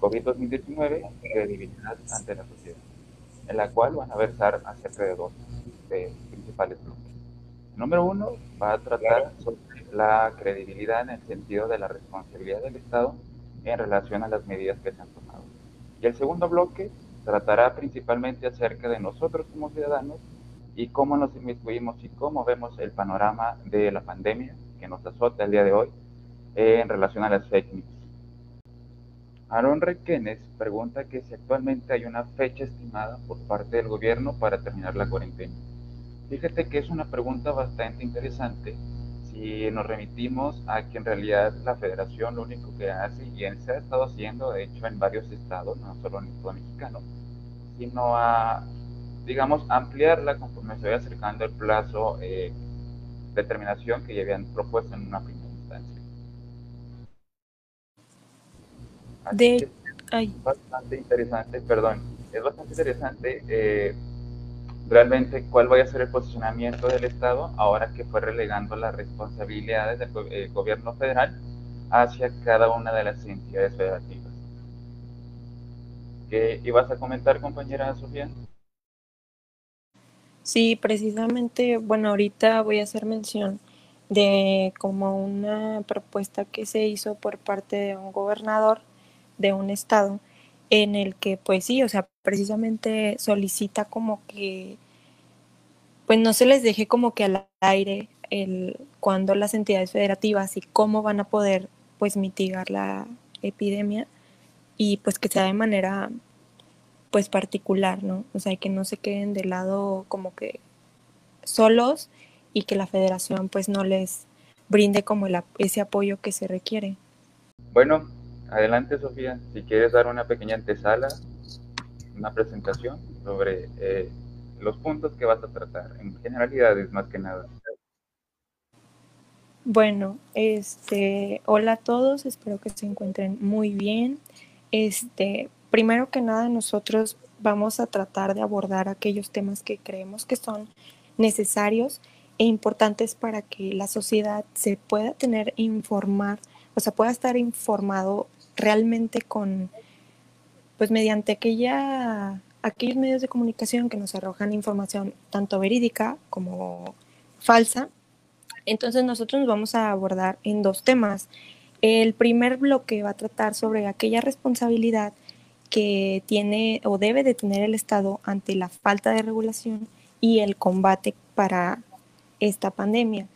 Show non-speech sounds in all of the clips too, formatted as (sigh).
COVID-2019, credibilidad ante la sociedad, en la cual van a versar acerca de dos principales bloques. Número uno va a tratar sobre la credibilidad en el sentido de la responsabilidad del Estado en relación a las medidas que se han tomado. Y el segundo bloque tratará principalmente acerca de nosotros como ciudadanos y cómo nos inmiscuimos y cómo vemos el panorama de la pandemia que nos azota el día de hoy en relación a las fake news. Aaron Requenes pregunta que si actualmente hay una fecha estimada por parte del gobierno para terminar la cuarentena. Fíjate que es una pregunta bastante interesante si nos remitimos a que en realidad la federación lo único que hace, y se ha estado haciendo de hecho en varios estados, no solo en el estado mexicano, sino a, digamos, ampliarla conforme se vaya acercando el plazo eh, de terminación que ya habían propuesto en una primera de, es bastante interesante, perdón, es bastante interesante eh, realmente cuál vaya a ser el posicionamiento del Estado ahora que fue relegando las responsabilidades del eh, gobierno federal hacia cada una de las entidades federativas. ¿Qué ibas a comentar, compañera Sofía? Sí, precisamente, bueno, ahorita voy a hacer mención de como una propuesta que se hizo por parte de un gobernador de un estado en el que pues sí, o sea, precisamente solicita como que pues no se les deje como que al aire el cuando las entidades federativas y cómo van a poder pues mitigar la epidemia y pues que sea de manera pues particular, ¿no? O sea, que no se queden de lado como que solos y que la federación pues no les brinde como ese apoyo que se requiere. Bueno, Adelante, Sofía, si quieres dar una pequeña antesala, una presentación sobre eh, los puntos que vas a tratar, en generalidades más que nada. Bueno, este, hola a todos, espero que se encuentren muy bien. Este, primero que nada, nosotros vamos a tratar de abordar aquellos temas que creemos que son necesarios e importantes para que la sociedad se pueda tener informar, o sea, pueda estar informado realmente con, pues mediante aquella, aquellos medios de comunicación que nos arrojan información tanto verídica como falsa. Entonces nosotros nos vamos a abordar en dos temas. El primer bloque va a tratar sobre aquella responsabilidad que tiene o debe de tener el Estado ante la falta de regulación y el combate para esta pandemia.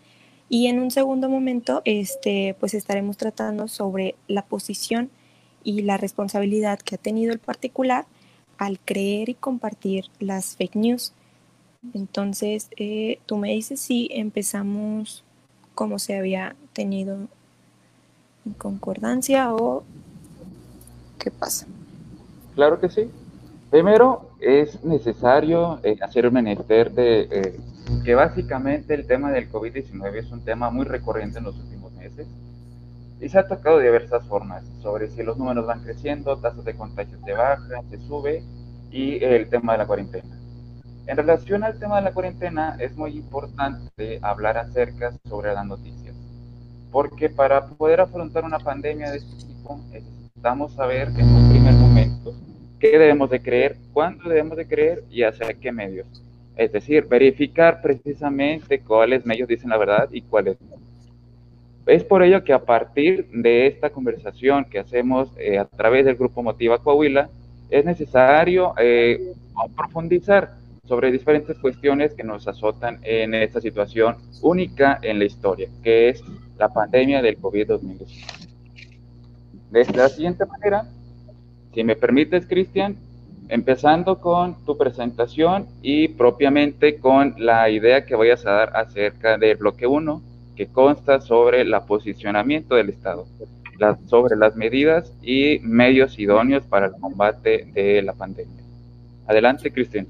Y en un segundo momento, este, pues estaremos tratando sobre la posición y la responsabilidad que ha tenido el particular al creer y compartir las fake news. Entonces, eh, tú me dices si empezamos como se había tenido en concordancia o qué pasa. Claro que sí. Primero, es necesario eh, hacer un menester de eh, que básicamente el tema del COVID-19 es un tema muy recurrente en los últimos meses y se ha tocado de diversas formas, sobre si los números van creciendo, tasas de contagios se bajan, se sube y el tema de la cuarentena. En relación al tema de la cuarentena, es muy importante hablar acerca sobre las noticias, porque para poder afrontar una pandemia de este tipo necesitamos saber en un primer momento qué debemos de creer, cuándo debemos de creer y hacia qué medios. Es decir, verificar precisamente cuáles medios dicen la verdad y cuáles no. Es por ello que a partir de esta conversación que hacemos eh, a través del grupo Motiva Coahuila, es necesario eh, profundizar sobre diferentes cuestiones que nos azotan en esta situación única en la historia, que es la pandemia del COVID-19. De la siguiente manera, si me permites, Cristian, empezando con tu presentación y propiamente con la idea que vayas a dar acerca del bloque 1, que consta sobre el posicionamiento del Estado. sobre las medidas y medios idóneos para el combate de la pandemia. Adelante, Cristian.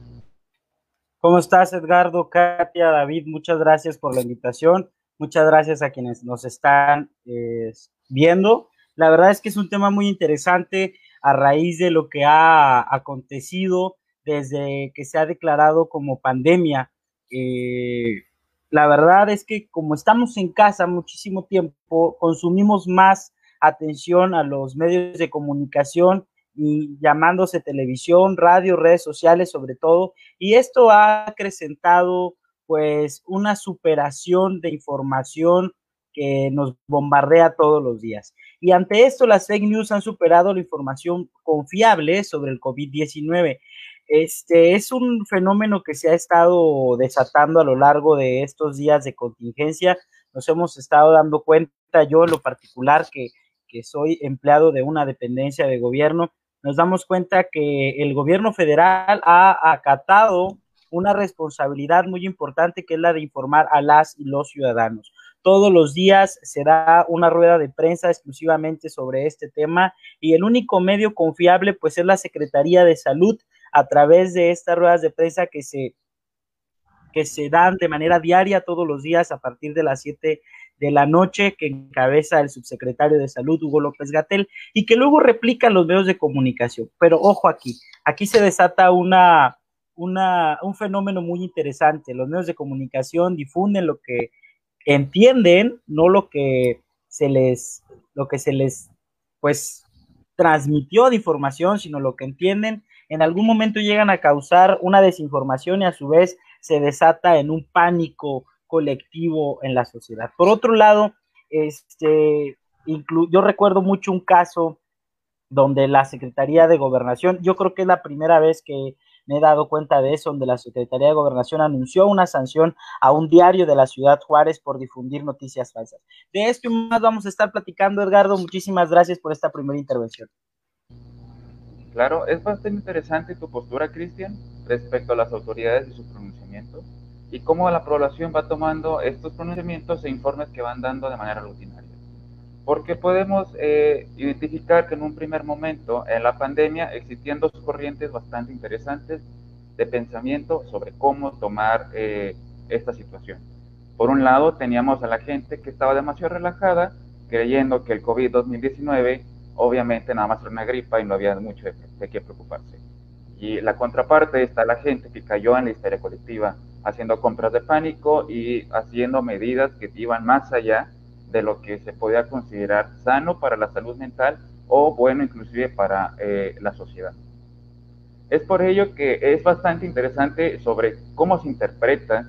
¿Cómo estás, Edgardo, Katia, David? Muchas gracias por la invitación. Muchas gracias a quienes nos están eh, viendo. La verdad es que es un tema muy interesante a raíz de lo que ha acontecido desde que se ha declarado como pandemia. Eh, la verdad es que como estamos en casa muchísimo tiempo, consumimos más atención a los medios de comunicación y llamándose televisión, radio, redes sociales sobre todo, y esto ha acrecentado pues una superación de información que nos bombardea todos los días. Y ante esto, las fake news han superado la información confiable sobre el COVID-19. Este es un fenómeno que se ha estado desatando a lo largo de estos días de contingencia. Nos hemos estado dando cuenta, yo en lo particular, que, que soy empleado de una dependencia de gobierno, nos damos cuenta que el gobierno federal ha acatado una responsabilidad muy importante que es la de informar a las y los ciudadanos. Todos los días se da una rueda de prensa exclusivamente sobre este tema y el único medio confiable pues es la Secretaría de Salud a través de estas ruedas de prensa que se que se dan de manera diaria todos los días a partir de las 7 de la noche que encabeza el subsecretario de Salud, Hugo López Gatel, y que luego replican los medios de comunicación. Pero ojo aquí, aquí se desata una, una, un fenómeno muy interesante. Los medios de comunicación difunden lo que entienden, no lo que se les, lo que se les, pues, transmitió de información, sino lo que entienden. En algún momento llegan a causar una desinformación y a su vez se desata en un pánico colectivo en la sociedad. Por otro lado, este, yo recuerdo mucho un caso donde la Secretaría de Gobernación, yo creo que es la primera vez que me he dado cuenta de eso, donde la Secretaría de Gobernación anunció una sanción a un diario de la ciudad Juárez por difundir noticias falsas. De esto y más vamos a estar platicando, Edgardo. Muchísimas gracias por esta primera intervención. Claro, es bastante interesante tu postura, Cristian, respecto a las autoridades y sus pronunciamientos y cómo la población va tomando estos pronunciamientos e informes que van dando de manera rutinaria. Porque podemos eh, identificar que en un primer momento en la pandemia existían dos corrientes bastante interesantes de pensamiento sobre cómo tomar eh, esta situación. Por un lado, teníamos a la gente que estaba demasiado relajada, creyendo que el COVID-2019 obviamente nada más era una gripa y no había mucho de, qué preocuparse. Y la contraparte está la gente que cayó en la histeria colectiva, haciendo compras de pánico y haciendo medidas que iban más allá de lo que se podía considerar sano para la salud mental o bueno inclusive para eh, la sociedad. Es por ello que es bastante interesante sobre cómo se interpreta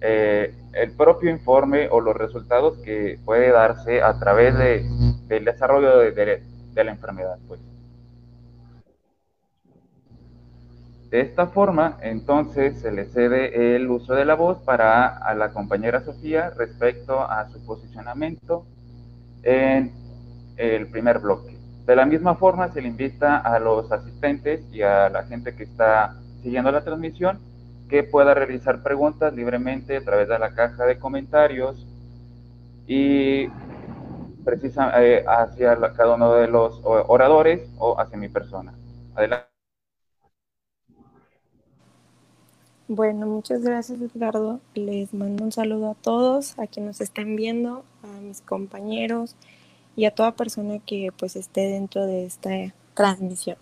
eh, el propio informe o los resultados que puede darse a través de, del desarrollo de, de, la enfermedad. Pues. De esta forma, entonces, se le cede el uso de la voz para a la compañera Sofía respecto a su posicionamiento en el primer bloque. De la misma forma, se le invita a los asistentes y a la gente que está siguiendo la transmisión que pueda realizar preguntas libremente a través de la caja de comentarios y precisa, eh, hacia cada uno de los oradores o hacia mi persona. Adelante. Bueno, muchas gracias Edgardo. Les mando un saludo a todos, a quienes nos estén viendo, a mis compañeros y a toda persona que pues esté dentro de esta transmisión.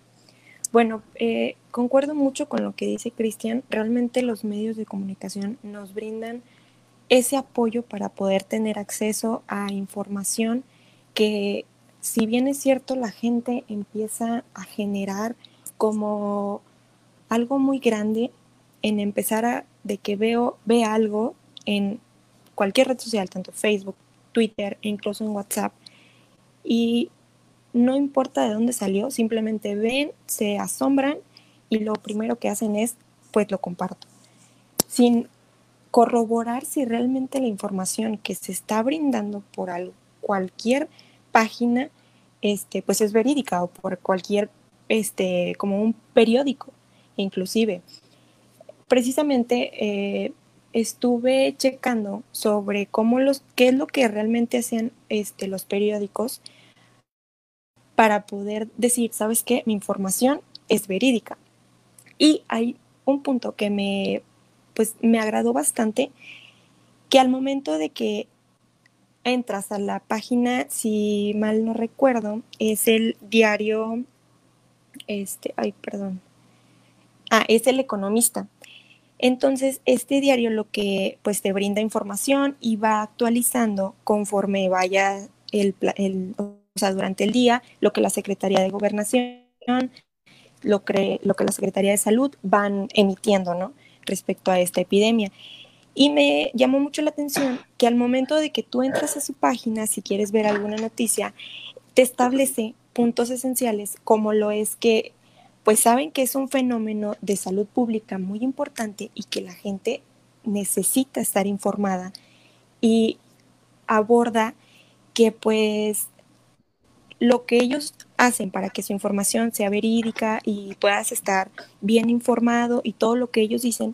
Bueno, eh, concuerdo mucho con lo que dice Cristian. Realmente los medios de comunicación nos brindan ese apoyo para poder tener acceso a información que, si bien es cierto, la gente empieza a generar como algo muy grande en empezar a de que veo ve algo en cualquier red social, tanto Facebook, Twitter e incluso en WhatsApp, y no importa de dónde salió, simplemente ven, se asombran y lo primero que hacen es, pues lo comparto. Sin corroborar si realmente la información que se está brindando por cualquier página, este, pues es verídica o por cualquier, este, como un periódico, inclusive. Precisamente eh, estuve checando sobre cómo los, qué es lo que realmente hacen este, los periódicos para poder decir, ¿sabes qué? Mi información es verídica. Y hay un punto que me, pues, me agradó bastante, que al momento de que entras a la página, si mal no recuerdo, es el diario, este, ay, perdón, ah, es el economista. Entonces, este diario lo que pues te brinda información y va actualizando conforme vaya el, durante el día, lo que la Secretaría de Gobernación, lo, lo que la Secretaría de Salud van emitiendo, ¿no? Respecto a esta epidemia. Y me llamó mucho la atención que al momento de que tú entras a su página, si quieres ver alguna noticia, te establece puntos esenciales como lo es que, pues saben que es un fenómeno de salud pública muy importante y que la gente necesita estar informada y aborda que pues lo que ellos hacen para que su información sea verídica y puedas estar bien informado y todo lo que ellos dicen,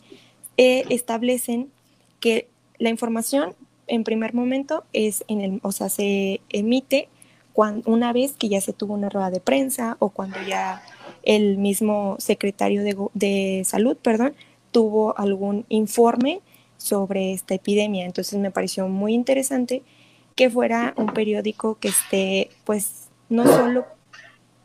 eh, establecen que la información en primer momento es en el, o sea, se emite cuando, una vez que ya se tuvo una rueda de prensa o cuando ya el mismo secretario de, de salud, perdón, tuvo algún informe sobre esta epidemia. Entonces me pareció muy interesante que fuera un periódico que esté, pues, no solo,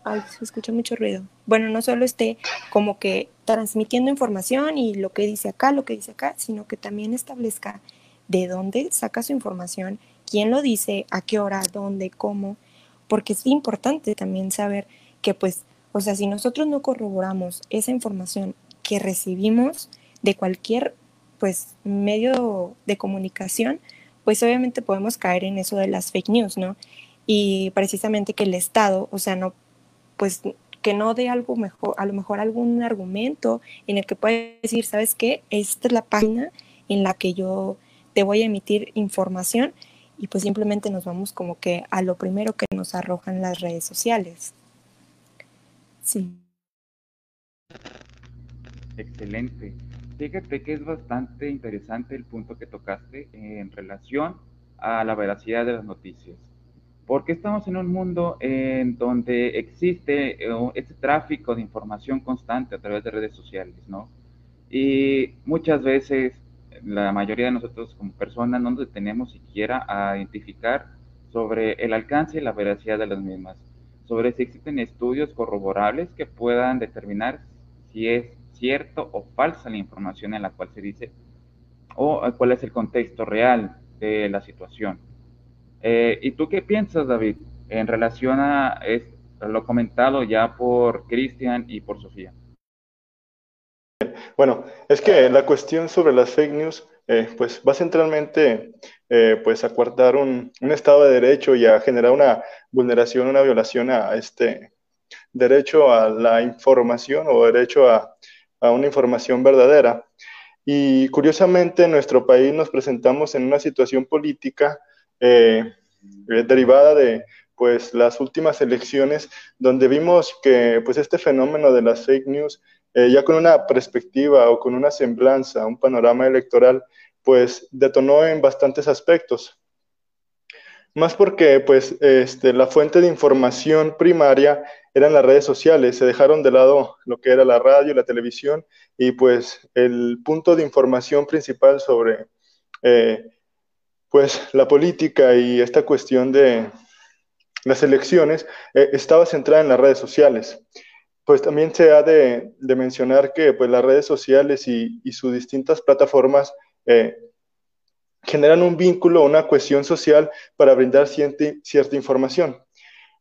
ay, se escucha mucho ruido, bueno, no solo esté como que transmitiendo información y lo que dice acá, lo que dice acá, sino que también establezca de dónde saca su información, quién lo dice, a qué hora, dónde, cómo, porque es importante también saber que pues, o sea, si nosotros no corroboramos esa información que recibimos de cualquier pues medio de comunicación, pues obviamente podemos caer en eso de las fake news, ¿no? Y precisamente que el Estado, o sea, no, pues que no dé algo mejor, a lo mejor algún argumento en el que puede decir, ¿sabes qué? Esta es la página en la que yo te voy a emitir información y pues simplemente nos vamos como que a lo primero que nos arrojan las redes sociales. Sí. Excelente. Fíjate que es bastante interesante el punto que tocaste en relación a la veracidad de las noticias porque estamos en un mundo en donde existe eh, este tráfico de información constante a través de redes sociales, ¿no? Y muchas veces la mayoría de nosotros como personas no nos detenemos siquiera a identificar sobre el alcance y la veracidad de las mismas, sobre si existen estudios corroborables que puedan determinar si es cierto o falsa la información en la cual se dice o cuál es el contexto real de la situación. Eh, ¿Y tú qué piensas, David, en relación a, lo comentado ya por Cristian y por Sofía? Bueno, es que la cuestión sobre las fake news, eh, pues va centralmente eh, pues a coartar un, estado de derecho y a generar una vulneración, una violación a este derecho a la información o derecho a, a una información verdadera. Y curiosamente en nuestro país nos presentamos en una situación política eh, derivada de pues las últimas elecciones donde vimos que pues este fenómeno de las fake news eh, ya con una perspectiva o con una semblanza, un panorama electoral, pues detonó en bastantes aspectos. Más porque pues este, la fuente de información primaria eran las redes sociales, se dejaron de lado lo que era la radio, la televisión y pues el punto de información principal sobre pues la política y esta cuestión de las elecciones eh, estaba centrada en las redes sociales. Pues también se ha de, mencionar que pues, las redes sociales y, sus distintas plataformas eh, generan un vínculo, una cohesión social para brindar cierta, información.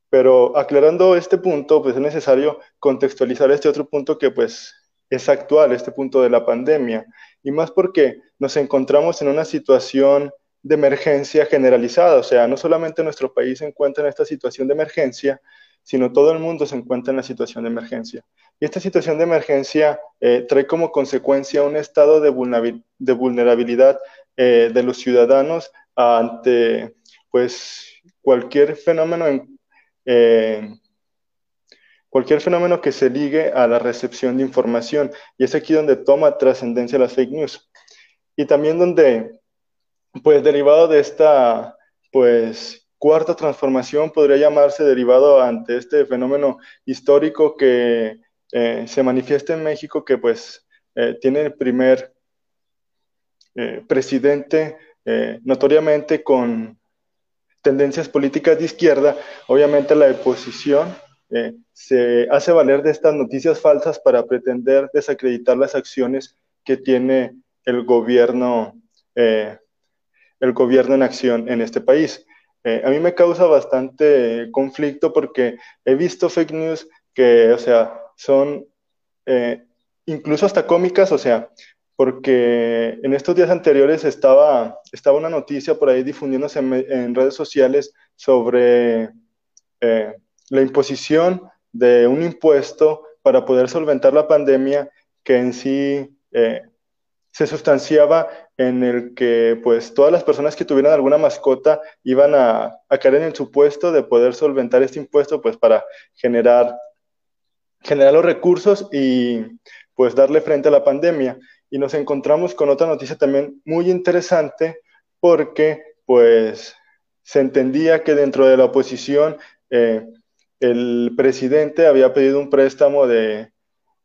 Pero aclarando este punto, pues es necesario contextualizar este otro punto que pues es actual, este punto de la pandemia, y más porque nos encontramos en una situación de emergencia generalizada, o sea, no solamente nuestro país se encuentra en esta situación de emergencia, sino todo el mundo se encuentra en la situación de emergencia. Y esta situación de emergencia eh, trae como consecuencia un estado de, vulnerabilidad eh, de los ciudadanos ante pues, cualquier fenómeno eh, cualquier fenómeno que se ligue a la recepción de información. Y es aquí donde toma trascendencia las fake news. Y también donde pues derivado de esta pues cuarta transformación podría llamarse derivado ante este fenómeno histórico que eh, se manifiesta en México, que pues eh, tiene el primer eh, presidente notoriamente con tendencias políticas de izquierda, obviamente la oposición se hace valer de estas noticias falsas para pretender desacreditar las acciones que tiene el gobierno, el gobierno en acción en este país. Eh, a mí me causa bastante conflicto porque he visto fake news que, o sea, son eh, incluso hasta cómicas, o sea, porque en estos días anteriores estaba, estaba una noticia por ahí difundiéndose en, redes sociales sobre eh, la imposición de un impuesto para poder solventar la pandemia que en sí se sustanciaba en el que pues todas las personas que tuvieran alguna mascota iban a, caer en el supuesto de poder solventar este impuesto pues para generar, generar los recursos y pues darle frente a la pandemia. Y nos encontramos con otra noticia también muy interesante porque pues se entendía que dentro de la oposición eh, el presidente había pedido un préstamo de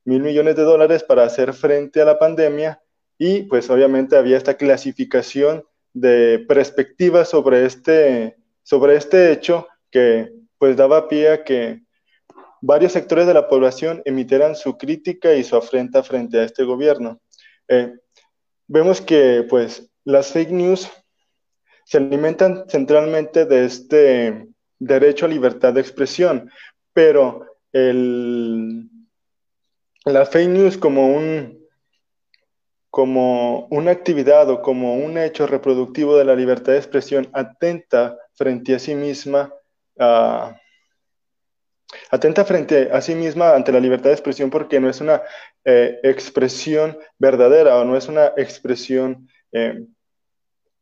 mil millones de dólares para hacer frente a la pandemia y pues obviamente había esta clasificación de perspectivas sobre este, sobre este hecho que pues daba pie a que varios sectores de la población emitieran su crítica y su afrenta frente a este gobierno. Eh, vemos que pues las fake news se alimentan centralmente de este derecho a libertad de expresión, pero el, la fake news como un como una actividad o como un hecho reproductivo de la libertad de expresión atenta frente a sí misma, atenta frente a sí misma ante la libertad de expresión porque no es una eh, expresión verdadera o no es una expresión eh,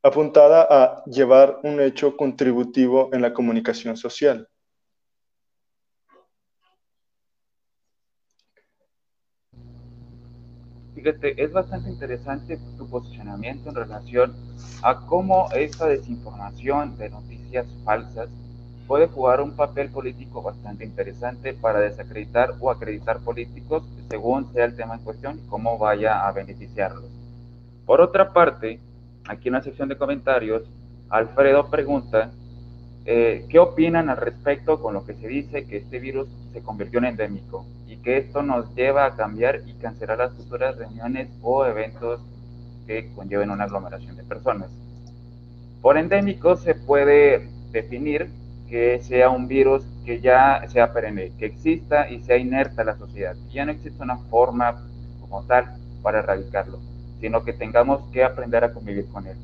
apuntada a llevar un hecho contributivo en la comunicación social. Fíjate, es bastante interesante tu posicionamiento en relación a cómo esta desinformación de noticias falsas puede jugar un papel político bastante interesante para desacreditar o acreditar políticos según sea el tema en cuestión y cómo vaya a beneficiarlos. Por otra parte, aquí en la sección de comentarios, Alfredo pregunta eh, qué opinan al respecto con lo que se dice que este virus se convirtió en endémico que esto nos lleva a cambiar y cancelar las futuras reuniones o eventos que conlleven una aglomeración de personas. Por endémico se puede definir que sea un virus que ya sea perenne, que exista y sea inerta a la sociedad. Ya no existe una forma como tal para erradicarlo, sino que tengamos que aprender a convivir con él.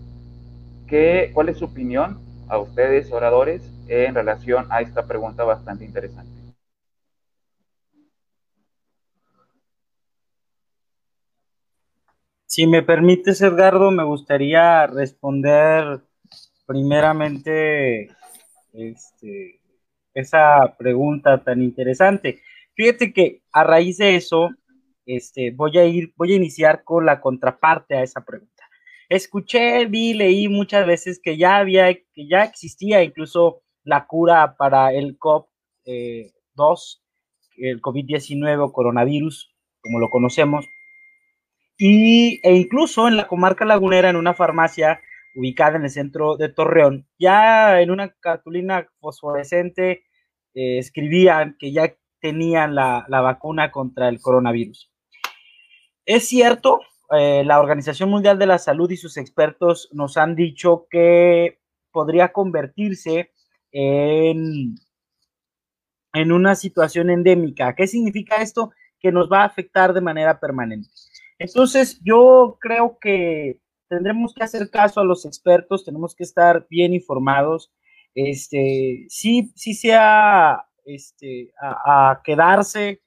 ¿Qué, ¿Cuál es su opinión a ustedes, oradores, en relación a esta pregunta bastante interesante? Si me permites, Edgardo, me gustaría responder primeramente este, esa pregunta tan interesante. Fíjate que a raíz de eso, este, voy a ir, voy a iniciar con la contraparte a esa pregunta. Escuché, vi, leí muchas veces que ya había, que ya existía incluso la cura para el COP2, eh, el COVID-19 o coronavirus, como lo conocemos, y, e incluso en la comarca lagunera, en una farmacia ubicada en el centro de Torreón, ya en una cartulina fosforescente eh, escribían que ya tenían la, vacuna contra el coronavirus. Es cierto, eh, la Organización Mundial de la Salud y sus expertos nos han dicho que podría convertirse en, en una situación endémica. ¿Qué significa esto? Que nos va a afectar de manera permanente. Entonces, yo creo que tendremos que hacer caso a los expertos, tenemos que estar bien informados. Este, sí, sí sea este, a, quedarse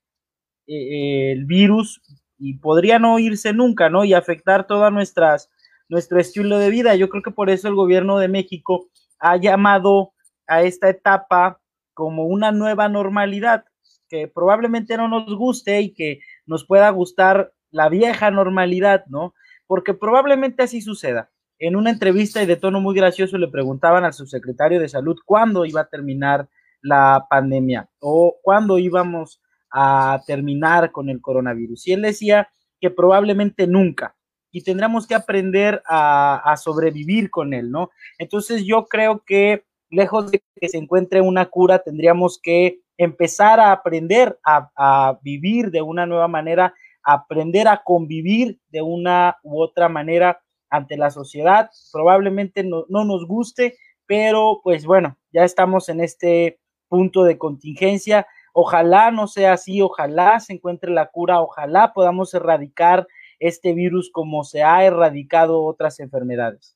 eh, el virus y podría no irse nunca, ¿no? Y afectar toda nuestras, nuestro estilo de vida. Yo creo que por eso el gobierno de México ha llamado a esta etapa como una nueva normalidad, que probablemente no nos guste y que nos pueda gustar la vieja normalidad, ¿no? Porque probablemente así suceda. en una entrevista y de tono muy gracioso le preguntaban al subsecretario de salud cuándo iba a terminar la pandemia o cuándo íbamos a terminar con el coronavirus. Y él decía que probablemente nunca y tendremos que aprender a, sobrevivir con él, ¿no? Entonces yo creo que lejos de que se encuentre una cura, tendríamos que empezar a aprender a, a vivir de una nueva manera, aprender a convivir de una u otra manera ante la sociedad. Probablemente no, no nos guste, pero pues bueno, ya estamos en este punto de contingencia. Ojalá no sea así, ojalá se encuentre la cura, ojalá podamos erradicar este virus como se ha erradicado otras enfermedades.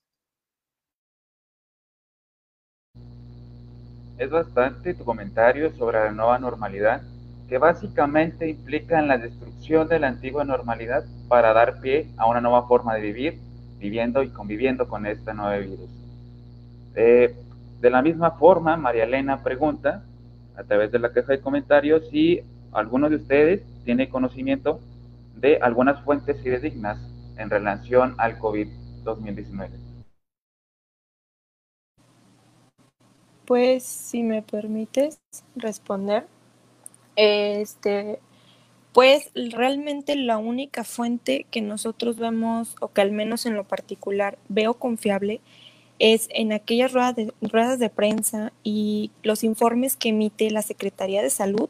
Es bastante tu comentario sobre la nueva normalidad, que básicamente implica en la destrucción de la antigua normalidad para dar pie a una nueva forma de vivir, viviendo y conviviendo con este nuevo virus. Eh, de la misma forma, María Elena pregunta, a través de la queja de comentarios, si alguno de ustedes tiene conocimiento de algunas fuentes fidedignas en relación al COVID-2019. Pues, si me permites responder, este, pues realmente la única fuente que nosotros vemos, o que al menos en lo particular veo confiable, es en aquellas ruedas de, ruedas de prensa y los informes que emite la Secretaría de Salud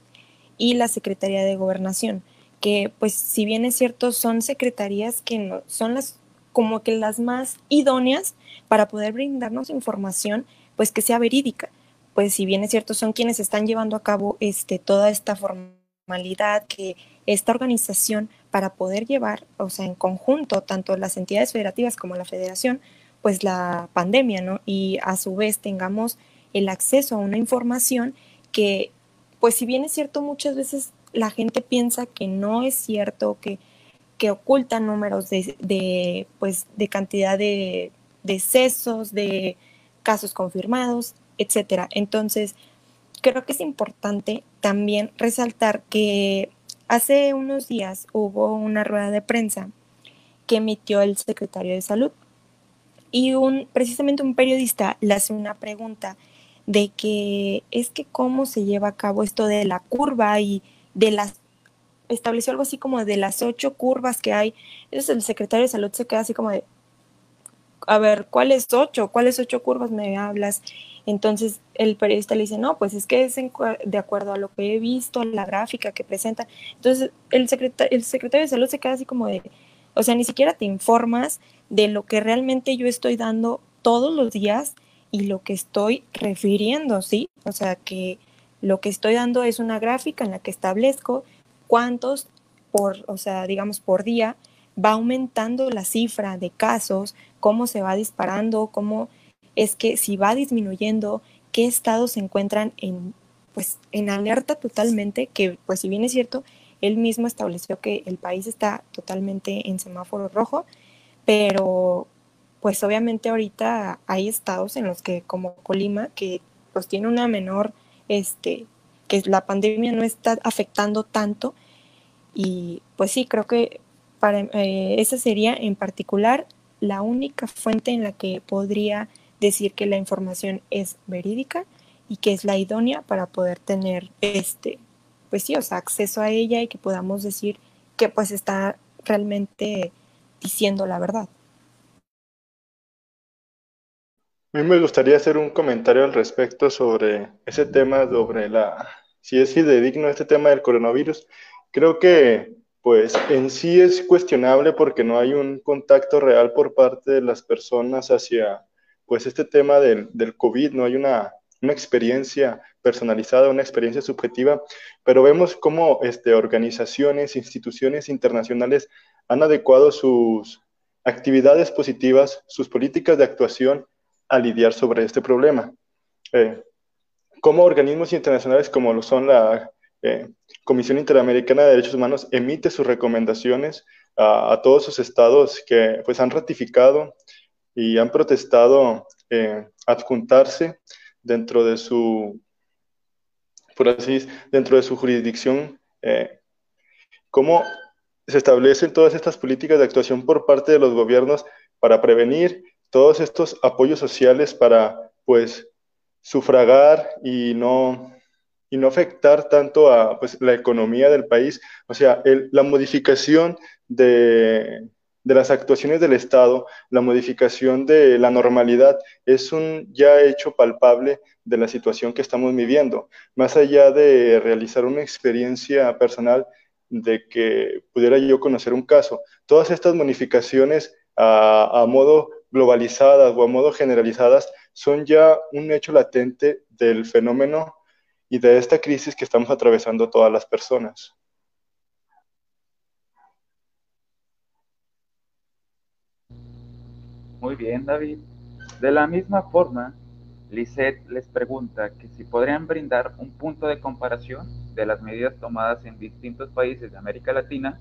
y la Secretaría de Gobernación que pues si bien es cierto son secretarías que no, son las como que las más idóneas para poder brindarnos información pues que sea verídica. Pues si bien es cierto son quienes están llevando a cabo este toda esta formalidad que esta organización para poder llevar, o sea, en conjunto tanto las entidades federativas como la federación, pues la pandemia, ¿no? Y a su vez tengamos el acceso a una información que pues si bien es cierto muchas veces la gente piensa que no es cierto, que, que ocultan números de, pues, de cantidad de decesos, de casos confirmados, etcétera. Entonces, creo que es importante también resaltar que hace unos días hubo una rueda de prensa que emitió el secretario de Salud y un precisamente un periodista le hace una pregunta de que es que cómo se lleva a cabo esto de la curva y de las, estableció algo así como de las ocho curvas que hay. Entonces el secretario de salud se queda así como de, a ver, ¿cuáles ocho? ¿Cuáles ocho curvas me hablas? Entonces el periodista le dice, no, pues es que es de acuerdo a lo que he visto, la gráfica que presenta. Entonces el, secretario, el secretario de salud se queda así como de, o sea, ni siquiera te informas de lo que realmente yo estoy dando todos los días y lo que estoy refiriendo, ¿sí? O sea, que lo que estoy dando es una gráfica en la que establezco cuántos por, o sea, digamos por día va aumentando la cifra de casos, cómo se va disparando, cómo es que si va disminuyendo, qué estados se encuentran en pues en alerta totalmente, que pues si bien es cierto, él mismo estableció que el país está totalmente en semáforo rojo, pero pues obviamente ahorita hay estados en los que como Colima que pues tiene una menor este, que la pandemia no está afectando tanto. Y pues sí, creo que para, eh, esa sería en particular la única fuente en la que podría decir que la información es verídica y que es la idónea para poder tener este, pues sí, o sea, acceso a ella y que podamos decir que pues está realmente diciendo la verdad. A mí me gustaría hacer un comentario al respecto sobre ese tema, sobre la, si es fidedigno este tema del coronavirus. Creo que, pues, en sí es cuestionable porque no hay un contacto real por parte de las personas hacia, pues, este tema del, COVID, no hay una, una experiencia personalizada, una experiencia subjetiva, pero vemos cómo este, organizaciones, instituciones internacionales han adecuado sus actividades positivas, sus políticas de actuación a lidiar sobre este problema. Eh, como organismos internacionales como lo son la eh, Comisión Interamericana de Derechos Humanos emite sus recomendaciones a, todos sus estados que pues han ratificado y han protestado eh, adjuntarse dentro de su por así dentro de su jurisdicción eh, cómo se establecen todas estas políticas de actuación por parte de los gobiernos para prevenir todos estos apoyos sociales para, pues, sufragar y no, y no afectar tanto a pues, la economía del país. O sea, la modificación de, de, las actuaciones del Estado, la modificación de la normalidad, es un ya hecho palpable de la situación que estamos viviendo. Más allá de realizar una experiencia personal de que pudiera yo conocer un caso, todas estas modificaciones a, modo globalizadas o a modo generalizadas son ya un hecho latente del fenómeno y de esta crisis que estamos atravesando todas las personas. Muy bien, David. De la misma forma, Lisette les pregunta que si podrían brindar un punto de comparación de las medidas tomadas en distintos países de América Latina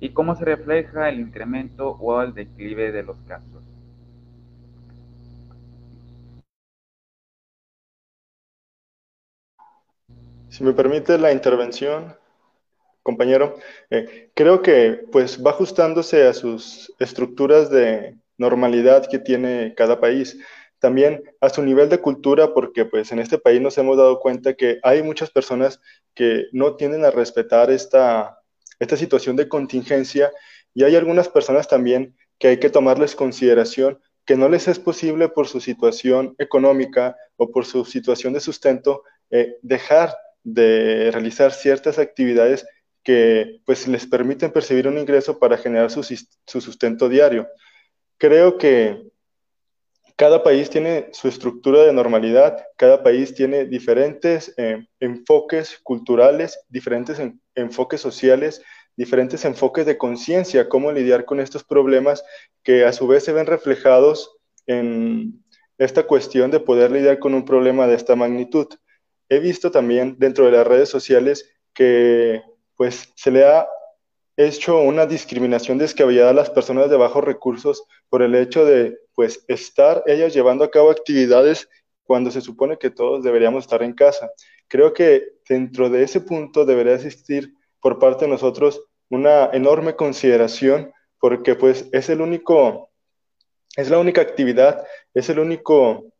y cómo se refleja el incremento o el declive de los casos. Si me permite la intervención, compañero, eh, creo que pues va ajustándose a sus estructuras de normalidad que tiene cada país. También a su nivel de cultura, porque pues en este país nos hemos dado cuenta que hay muchas personas que no tienden a respetar esta, esta situación de contingencia y hay algunas personas también que hay que tomarles consideración que no les es posible por su situación económica o por su situación de sustento eh, dejar de realizar ciertas actividades que pues les permiten percibir un ingreso para generar su, sustento diario. Creo que cada país tiene su estructura de normalidad, cada país tiene diferentes eh, enfoques culturales, diferentes enfoques sociales, diferentes enfoques de conciencia, cómo lidiar con estos problemas que a su vez se ven reflejados en esta cuestión de poder lidiar con un problema de esta magnitud. He visto también dentro de las redes sociales que pues se le ha hecho una discriminación descabellada a las personas de bajos recursos por el hecho de pues estar ellas llevando a cabo actividades cuando se supone que todos deberíamos estar en casa. Creo que dentro de ese punto debería existir por parte de nosotros una enorme consideración porque pues es el único es la única actividad, es el único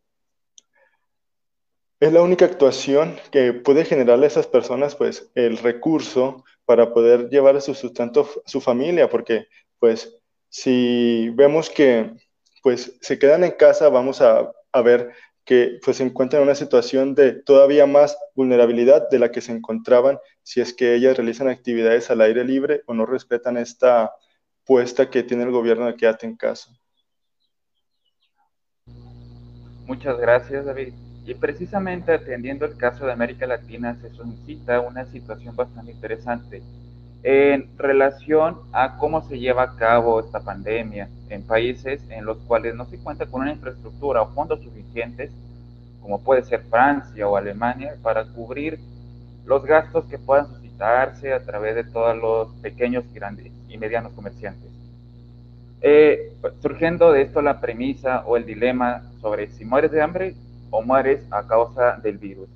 es la única actuación que puede generarle a esas personas pues el recurso para poder llevar a su sustento a su familia, porque pues si vemos que pues se quedan en casa, vamos a, a ver que pues se encuentran en una situación de todavía más vulnerabilidad de la que se encontraban si es que ellas realizan actividades al aire libre o no respetan esta puesta que tiene el gobierno de quédate en casa. Muchas gracias, David. Y precisamente atendiendo el caso de América Latina se solicita una situación bastante interesante en relación a cómo se lleva a cabo esta pandemia en países en los cuales no se cuenta con una infraestructura o fondos suficientes, como puede ser Francia o Alemania, para cubrir los gastos que puedan suscitarse a través de todos los pequeños, grandes y medianos comerciantes. Eh, surgiendo de esto la premisa o el dilema sobre si mueres de hambre, o mueres a causa del virus.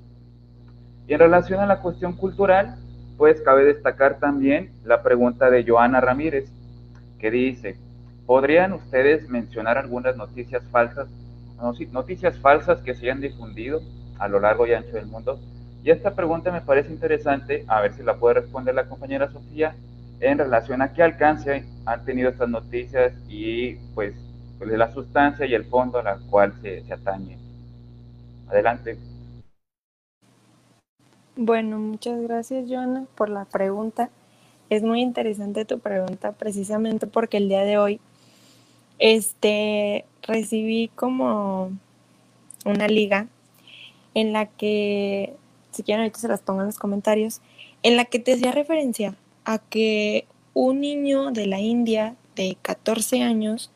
Y en relación a la cuestión cultural, pues cabe destacar también la pregunta de Joana Ramírez, que dice, ¿podrían ustedes mencionar algunas noticias falsas, noticias falsas que se hayan difundido a lo largo y ancho del mundo? Y esta pregunta me parece interesante, a ver si la puede responder la compañera Sofía, en relación a qué alcance han tenido estas noticias y pues, pues la sustancia y el fondo a la cual se, se atañe. Adelante. Bueno, muchas gracias, Joana, por la pregunta. Es muy interesante tu pregunta precisamente porque el día de hoy este, recibí como una liga en la que, si quieren ahorita se las pongo en los comentarios, en la que te hacía referencia a que un niño de la India de 14 años,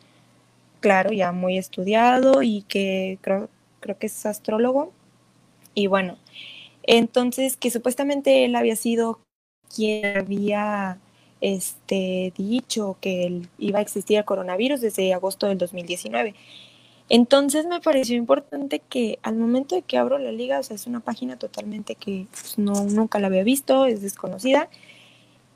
claro, ya muy estudiado y que creo creo que es astrólogo. Y bueno, entonces que supuestamente él había sido quien había este, dicho que iba a existir el coronavirus desde agosto del 2019. Entonces me pareció importante que al momento de que abro la liga, o sea, es una página totalmente que pues, no, nunca la había visto, es desconocida,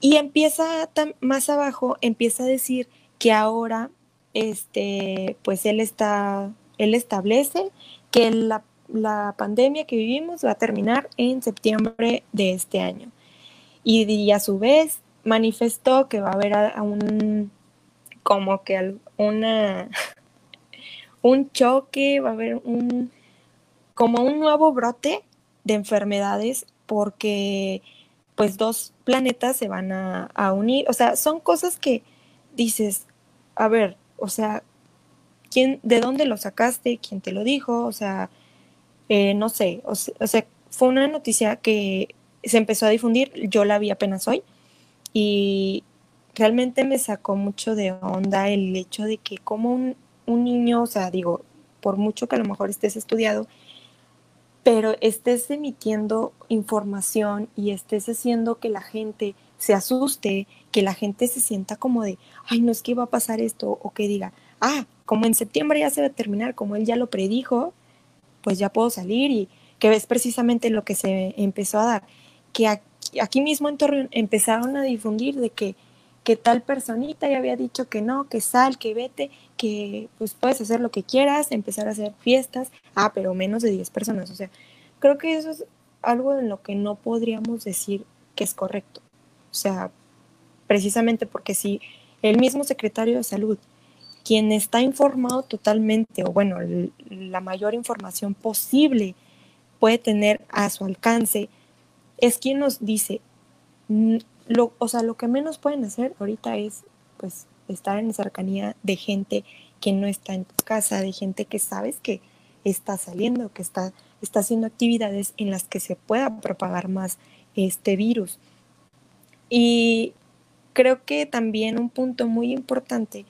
y empieza más abajo, empieza a decir que ahora este, pues él está, él establece que la, la pandemia que vivimos va a terminar en septiembre de este año. Y, a su vez manifestó que va a haber a, un, como que una, (laughs) un choque, va a haber un, como un nuevo brote de enfermedades porque pues dos planetas se van a, unir. O sea, son cosas que dices, a ver, o sea, ¿quién, ¿de dónde lo sacaste? ¿Quién te lo dijo? O sea, eh, no sé, o, sea, fue una noticia que se empezó a difundir, yo la vi apenas hoy y realmente me sacó mucho de onda el hecho de que como un, un niño, o sea, digo, por mucho que a lo mejor estés estudiado, pero estés emitiendo información y estés haciendo que la gente se asuste, que la gente se sienta como de, ay, no es que iba a pasar esto, o que diga, ah, como en septiembre ya se va a terminar, como él ya lo predijo, pues ya puedo salir y que ves precisamente lo que se empezó a dar, que aquí, mismo en Torreón empezaron a difundir de que que tal personita ya había dicho que no, que sal, que vete, que pues puedes hacer lo que quieras, empezar a hacer fiestas, ah, pero menos de 10 personas. O sea, creo que eso es algo en lo que no podríamos decir que es correcto. O sea, precisamente porque si el mismo secretario de salud, quien está informado totalmente, o bueno, la mayor información posible puede tener a su alcance, es quien nos dice, lo, o sea, lo que menos pueden hacer ahorita es pues estar en cercanía de gente que no está en tu casa, de gente que sabes que está saliendo, que está, está haciendo actividades en las que se pueda propagar más este virus. Y creo que también un punto muy importante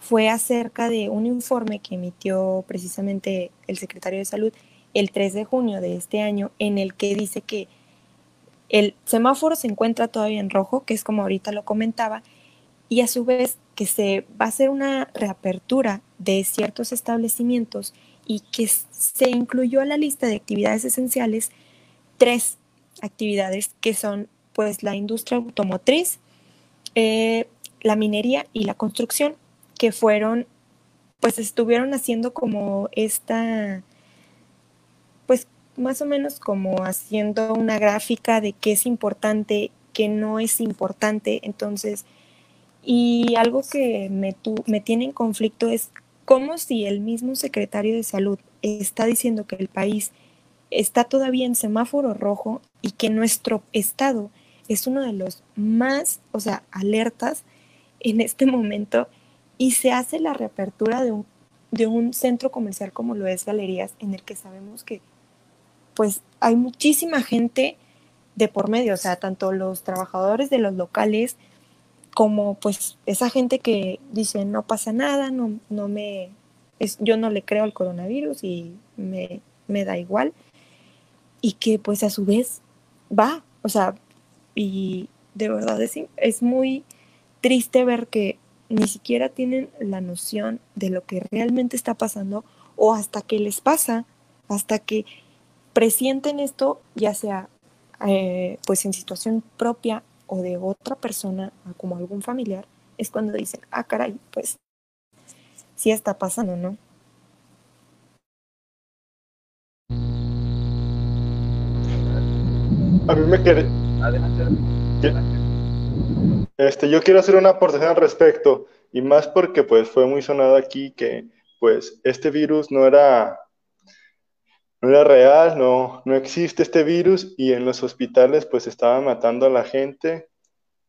fue acerca de un informe que emitió precisamente el secretario de Salud el 3 de junio de este año, en el que dice que el semáforo se encuentra todavía en rojo, que es como ahorita lo comentaba, y a su vez que se va a hacer una reapertura de ciertos establecimientos y que se incluyó a la lista de actividades esenciales tres actividades que son pues la industria automotriz, eh, la minería y la construcción, que fueron, pues estuvieron haciendo como esta, pues más o menos como haciendo una gráfica de qué es importante, qué no es importante. Entonces, y algo que me, me tiene en conflicto es cómo si el mismo secretario de salud está diciendo que el país está todavía en semáforo rojo y que nuestro estado es uno de los más, o sea, alertas en este momento y se hace la reapertura de un, de un centro comercial como lo es Galerías, en el que sabemos que pues hay muchísima gente de por medio, o sea, tanto los trabajadores de los locales como pues esa gente que dice no pasa nada, no, no me, es, yo no le creo al coronavirus y me, me da igual, y que pues a su vez va, o sea, y de verdad es, es muy triste ver que ni siquiera tienen la noción de lo que realmente está pasando o hasta que les pasa, hasta que presienten esto, ya sea eh, pues en situación propia o de otra persona, como algún familiar, es cuando dicen, ah, caray, pues sí está pasando, ¿no? A mí me quiere... Este, yo quiero hacer una aportación al respecto, y más porque pues fue muy sonado aquí que pues este virus no era no era real, no, no existe este virus y en los hospitales pues estaban matando a la gente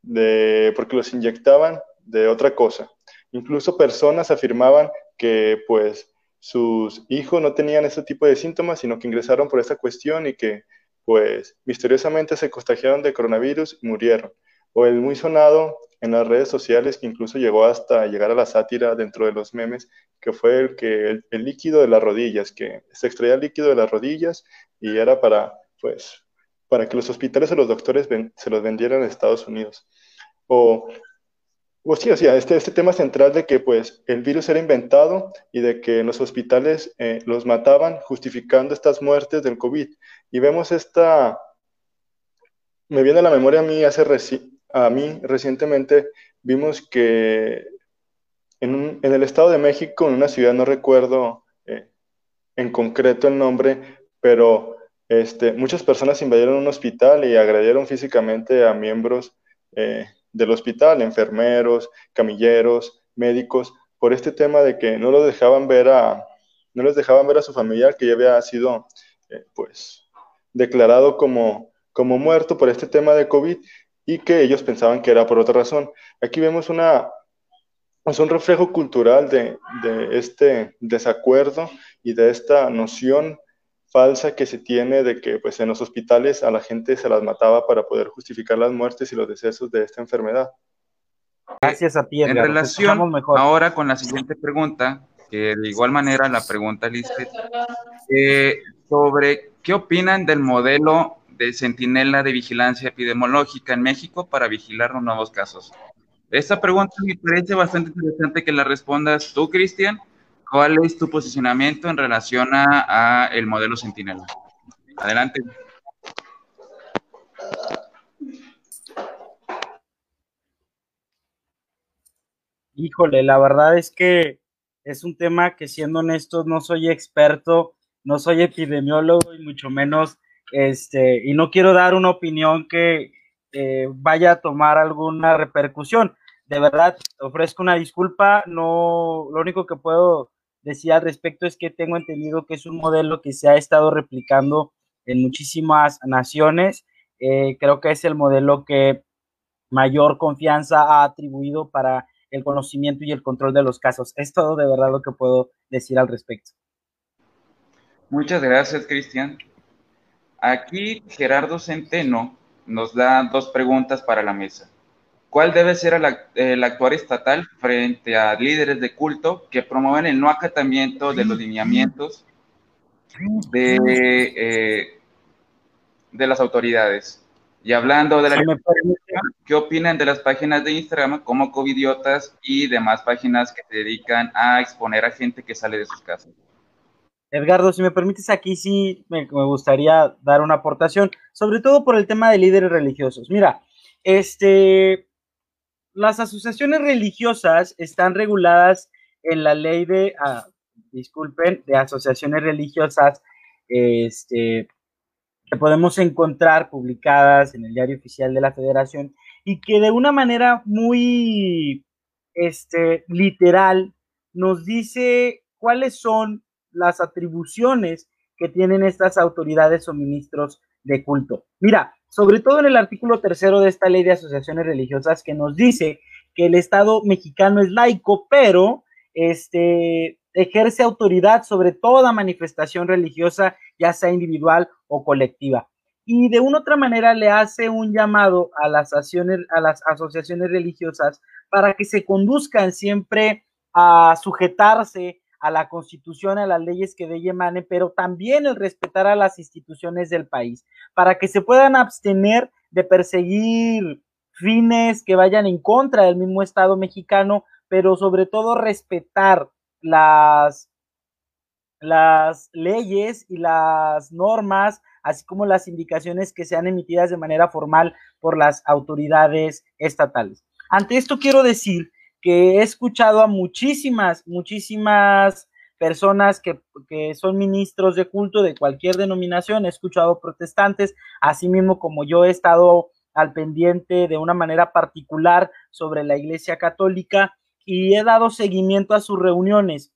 de, porque los inyectaban de otra cosa. Incluso personas afirmaban que pues sus hijos no tenían ese tipo de síntomas, sino que ingresaron por esa cuestión y que pues misteriosamente se contagiaron de coronavirus y murieron. O el muy sonado en las redes sociales, que incluso llegó hasta llegar a la sátira dentro de los memes, que fue el, que, el, líquido de las rodillas, que se extraía el líquido de las rodillas y era para, pues, para que los hospitales o los doctores se los vendieran en Estados Unidos. O, o sí, o sea, este, este tema central de que pues el virus era inventado y de que en los hospitales eh, los mataban justificando estas muertes del COVID. Y vemos esta, me viene a la memoria a mí hace a mí recientemente vimos que en, el Estado de México, en una ciudad, no recuerdo eh, en concreto el nombre, pero este, muchas personas invadieron un hospital y agredieron físicamente a miembros eh, del hospital, enfermeros, camilleros, médicos, por este tema de que no los dejaban ver a, no les dejaban ver a su familiar que ya había sido, eh, pues, declarado como, como muerto por este tema de COVID y que ellos pensaban que era por otra razón. Aquí vemos una, es un reflejo cultural de, de, este desacuerdo y de esta noción falsa que se tiene de que pues, en los hospitales a la gente se las mataba para poder justificar las muertes y los decesos de esta enfermedad. Gracias a ti. En relación ahora con la siguiente pregunta, que de igual manera la pregunta Lisbeth, eh, sobre qué opinan del modelo de centinela de vigilancia epidemiológica en México para vigilar los nuevos casos. Esta pregunta me parece bastante interesante que la respondas tú, Cristian. ¿Cuál es tu posicionamiento en relación a, el modelo Centinela? Adelante. Híjole, la verdad es que es un tema que siendo honestos no soy experto, no soy epidemiólogo y mucho menos este, y no quiero dar una opinión que eh, vaya a tomar alguna repercusión de verdad ofrezco una disculpa. No, lo único que puedo decir al respecto es que tengo entendido que es un modelo que se ha estado replicando en muchísimas naciones. Eh, creo que es el modelo que mayor confianza ha atribuido para el conocimiento y el control de los casos. Es todo de verdad lo que puedo decir al respecto. Muchas gracias, Cristian. Aquí Gerardo Centeno nos da dos preguntas para la mesa. ¿Cuál debe ser el, actuar estatal frente a líderes de culto que promueven el no acatamiento de los lineamientos de, eh, de las autoridades? Y hablando de la ¿qué opinan de las páginas de Instagram como Covidiotas y demás páginas que se dedican a exponer a gente que sale de sus casas? Edgardo, si me permites, aquí sí me, gustaría dar una aportación, sobre todo por el tema de líderes religiosos. Mira, este, las asociaciones religiosas están reguladas en la ley de, ah, disculpen, de asociaciones religiosas, este, que podemos encontrar publicadas en el diario oficial de la federación y que de una manera muy este, literal nos dice cuáles son las atribuciones que tienen estas autoridades o ministros de culto. Mira, sobre todo en el artículo tercero de esta ley de asociaciones religiosas que nos dice que el Estado mexicano es laico, pero este, ejerce autoridad sobre toda manifestación religiosa, ya sea individual o colectiva. Y de una otra manera le hace un llamado a las, a las asociaciones religiosas para que se conduzcan siempre a sujetarse a la constitución, a las leyes que de ella emanen, pero también el respetar a las instituciones del país, para que se puedan abstener de perseguir fines que vayan en contra del mismo Estado mexicano, pero sobre todo respetar las, las leyes y las normas, así como las indicaciones que sean emitidas de manera formal por las autoridades estatales. Ante esto quiero decir que he escuchado a muchísimas, muchísimas personas que, son ministros de culto de cualquier denominación, he escuchado protestantes, así mismo como yo he estado al pendiente de una manera particular sobre la Iglesia Católica y he dado seguimiento a sus reuniones.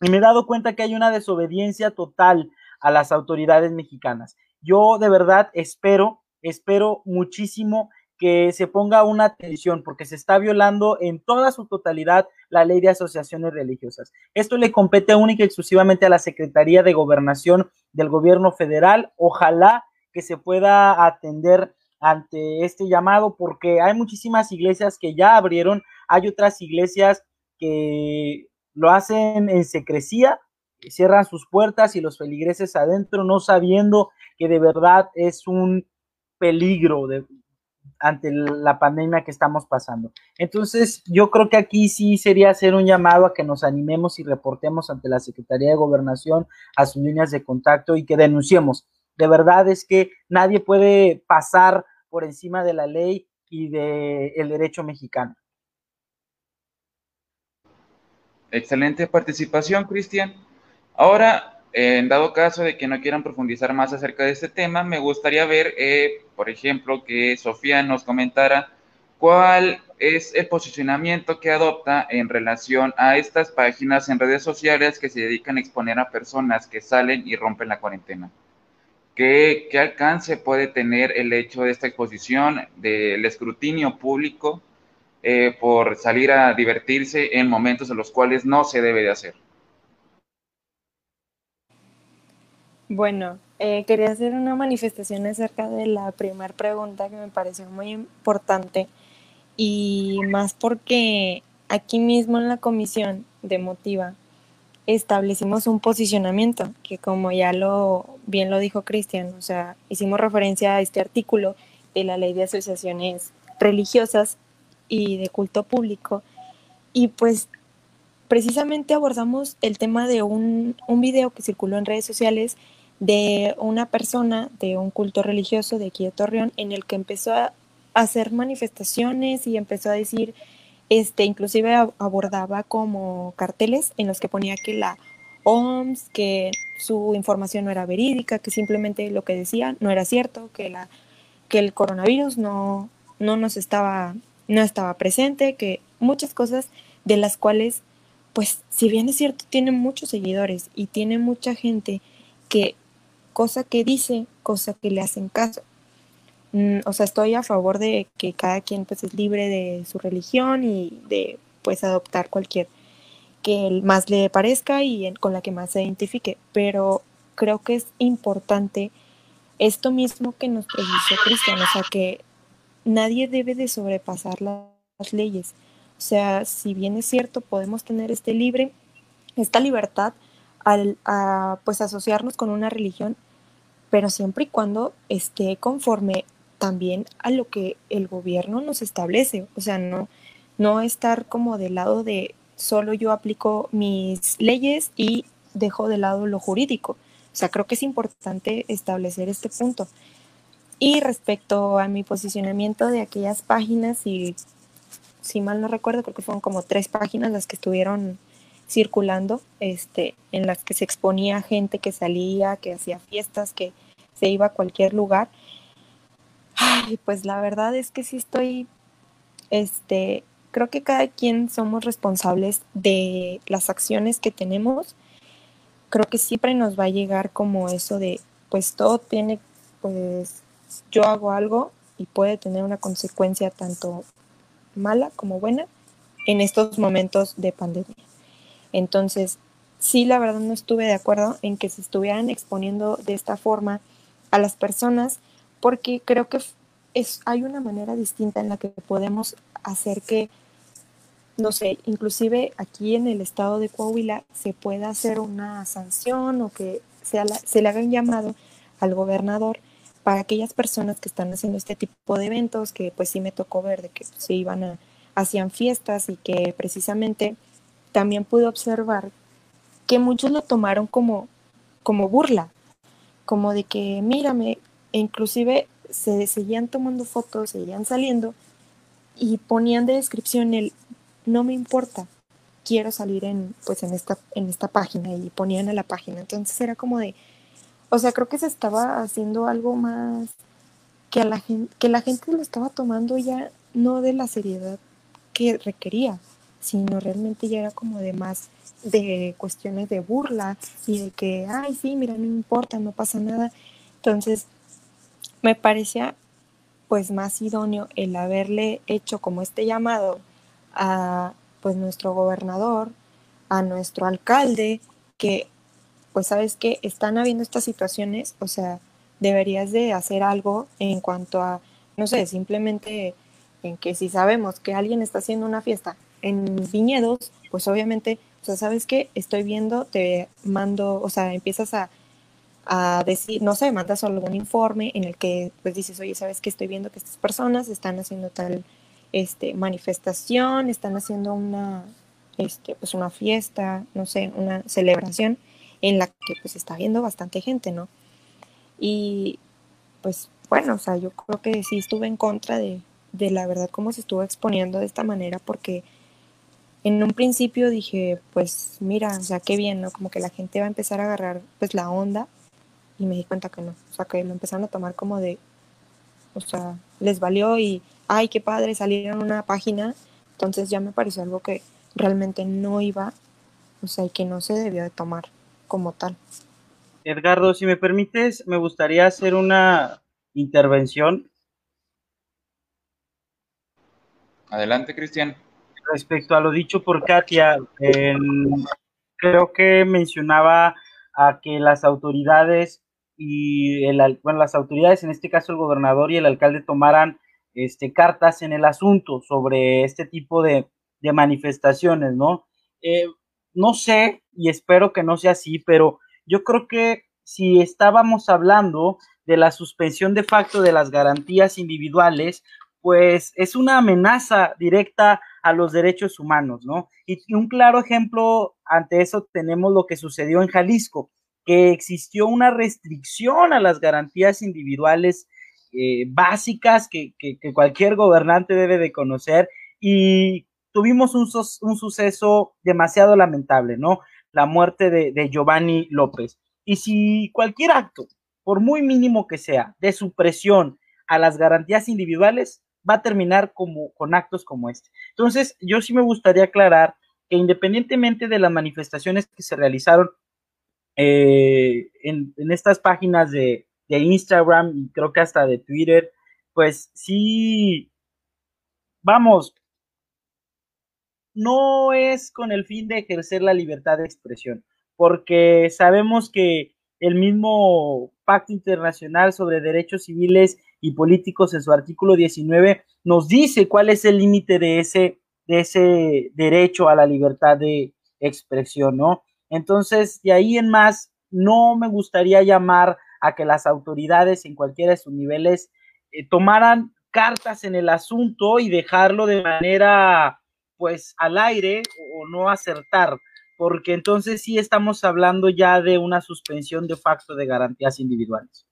Y me he dado cuenta que hay una desobediencia total a las autoridades mexicanas. Yo de verdad espero, espero muchísimo que se ponga una atención porque se está violando en toda su totalidad la ley de asociaciones religiosas. Esto le compete única y exclusivamente a la Secretaría de Gobernación del Gobierno Federal. Ojalá que se pueda atender ante este llamado porque hay muchísimas iglesias que ya abrieron, hay otras iglesias que lo hacen en secrecía, cierran sus puertas y los feligreses adentro no sabiendo que de verdad es un peligro, de, ante la pandemia que estamos pasando. Entonces, yo creo que aquí sí sería hacer un llamado a que nos animemos y reportemos ante la Secretaría de Gobernación a sus líneas de contacto y que denunciemos. De verdad es que nadie puede pasar por encima de la ley y del el derecho mexicano. Excelente participación, Cristian. Ahora, en dado caso de que no quieran profundizar más acerca de este tema, me gustaría ver, eh, por ejemplo, que Sofía nos comentara cuál es el posicionamiento que adopta en relación a estas páginas en redes sociales que se dedican a exponer a personas que salen y rompen la cuarentena. ¿Qué, alcance puede tener el hecho de esta exposición, del escrutinio público eh, por salir a divertirse en momentos en los cuales no se debe de hacer? Bueno, eh, quería hacer una manifestación acerca de la primera pregunta que me pareció muy importante y más porque aquí mismo en la comisión de Motiva establecimos un posicionamiento que como ya lo bien lo dijo Cristian, o sea, hicimos referencia a este artículo de la ley de asociaciones religiosas y de culto público. Y pues precisamente abordamos el tema de un, un video que circuló en redes sociales de una persona de un culto religioso de aquí Torreón en el que empezó a hacer manifestaciones y empezó a decir, este, inclusive abordaba como carteles en los que ponía que la OMS, que su información no era verídica, que simplemente lo que decía no era cierto, que, la, que el coronavirus no, no nos estaba no estaba presente, que muchas cosas de las cuales, pues, si bien es cierto, tiene muchos seguidores y tiene mucha gente que cosa que dice, cosa que le hacen caso. Mm, o sea, estoy a favor de que cada quien pues es libre de su religión y de pues adoptar cualquier que más le parezca y con la que más se identifique, pero creo que es importante esto mismo que nos precisó Cristian, o sea, que nadie debe de sobrepasar las leyes. O sea, si bien es cierto, podemos tener este libre, esta libertad al a, pues asociarnos con una religión, pero siempre y cuando esté conforme también a lo que el gobierno nos establece. O sea, no, no estar como del lado de solo yo aplico mis leyes y dejo de lado lo jurídico. O sea, creo que es importante establecer este punto. Y respecto a mi posicionamiento de aquellas páginas, y si mal no recuerdo, creo que fueron como tres páginas las que estuvieron circulando, este, en las que se exponía gente que salía, que hacía fiestas, que se iba a cualquier lugar. Ay, pues la verdad es que sí estoy, este, creo que cada quien somos responsables de las acciones que tenemos. Creo que siempre nos va a llegar como eso de, pues todo tiene, pues yo hago algo y puede tener una consecuencia tanto mala como buena en estos momentos de pandemia. Entonces, sí, la verdad no estuve de acuerdo en que se estuvieran exponiendo de esta forma a las personas porque creo que es, hay una manera distinta en la que podemos hacer que, no sé, inclusive aquí en el estado de Coahuila se pueda hacer una sanción o que sea se le haga un llamado al gobernador para aquellas personas que están haciendo este tipo de eventos, que pues sí me tocó ver de que se iban a, hacían fiestas y que precisamente también pude observar que muchos lo tomaron como, como burla, como de que mírame, e inclusive se seguían tomando fotos, seguían saliendo y ponían de descripción el no me importa, quiero salir en pues en esta en esta página y ponían a la página. Entonces era como de o sea, creo que se estaba haciendo algo más que, a la, gente, que la gente lo estaba tomando ya no de la seriedad que requería, sino realmente ya era como de más de cuestiones de burla y de que, ay, sí, mira, no importa, no pasa nada. Entonces, me parecía pues más idóneo el haberle hecho como este llamado a pues nuestro gobernador, a nuestro alcalde, que pues sabes que están habiendo estas situaciones, o sea, deberías de hacer algo en cuanto a, no sé, simplemente en que si sabemos que alguien está haciendo una fiesta en viñedos, pues obviamente, o sea, sabes que estoy viendo, te mando, o sea, empiezas a, a decir, no sé, mandas algún informe en el que pues dices, oye, sabes que estoy viendo que estas personas están haciendo tal este, manifestación, están haciendo una, este, pues una fiesta, no sé, una celebración en la que pues está viendo bastante gente, ¿no? Y pues bueno, o sea, yo creo que sí estuve en contra de, de la verdad cómo se estuvo exponiendo de esta manera porque en un principio dije, pues mira, o sea, qué bien, ¿no? Como que la gente va a empezar a agarrar pues la onda y me di cuenta que no, o sea, que lo empezaron a tomar como de, o sea, les valió y, ay, qué padre, salieron una página, entonces ya me pareció algo que realmente no iba, o sea, y que no se debió de tomar como tal. Edgardo, si me permites, me gustaría hacer una intervención. Adelante, Cristian respecto a lo dicho por Katia, creo que mencionaba a que las autoridades y el, bueno, las autoridades, en este caso el gobernador y el alcalde, tomaran este, cartas en el asunto sobre este tipo de, manifestaciones, ¿no? Eh, no sé, y espero que no sea así, pero yo creo que si estábamos hablando de la suspensión de facto de las garantías individuales, pues es una amenaza directa a los derechos humanos, ¿no? Y, un claro ejemplo ante eso tenemos lo que sucedió en Jalisco, que existió una restricción a las garantías individuales eh, básicas que, cualquier gobernante debe de conocer y tuvimos un, suceso demasiado lamentable, ¿no? La muerte de, de Giovanni López. Y si cualquier acto, por muy mínimo que sea, de supresión a las garantías individuales, va a terminar como, con actos como este. Entonces, yo sí me gustaría aclarar que independientemente de las manifestaciones que se realizaron eh, en, estas páginas de, de Instagram y creo que hasta de Twitter, pues sí, vamos, no es con el fin de ejercer la libertad de expresión, porque sabemos que el mismo Pacto Internacional sobre Derechos Civiles y Políticos en su artículo 19 nos dice cuál es el límite de ese, de ese derecho a la libertad de expresión, ¿no? Entonces, de ahí en más, no me gustaría llamar a que las autoridades en cualquiera de sus niveles eh, tomaran cartas en el asunto y dejarlo de manera, pues, al aire o no acertar porque entonces sí estamos hablando ya de una suspensión de facto de garantías individuales.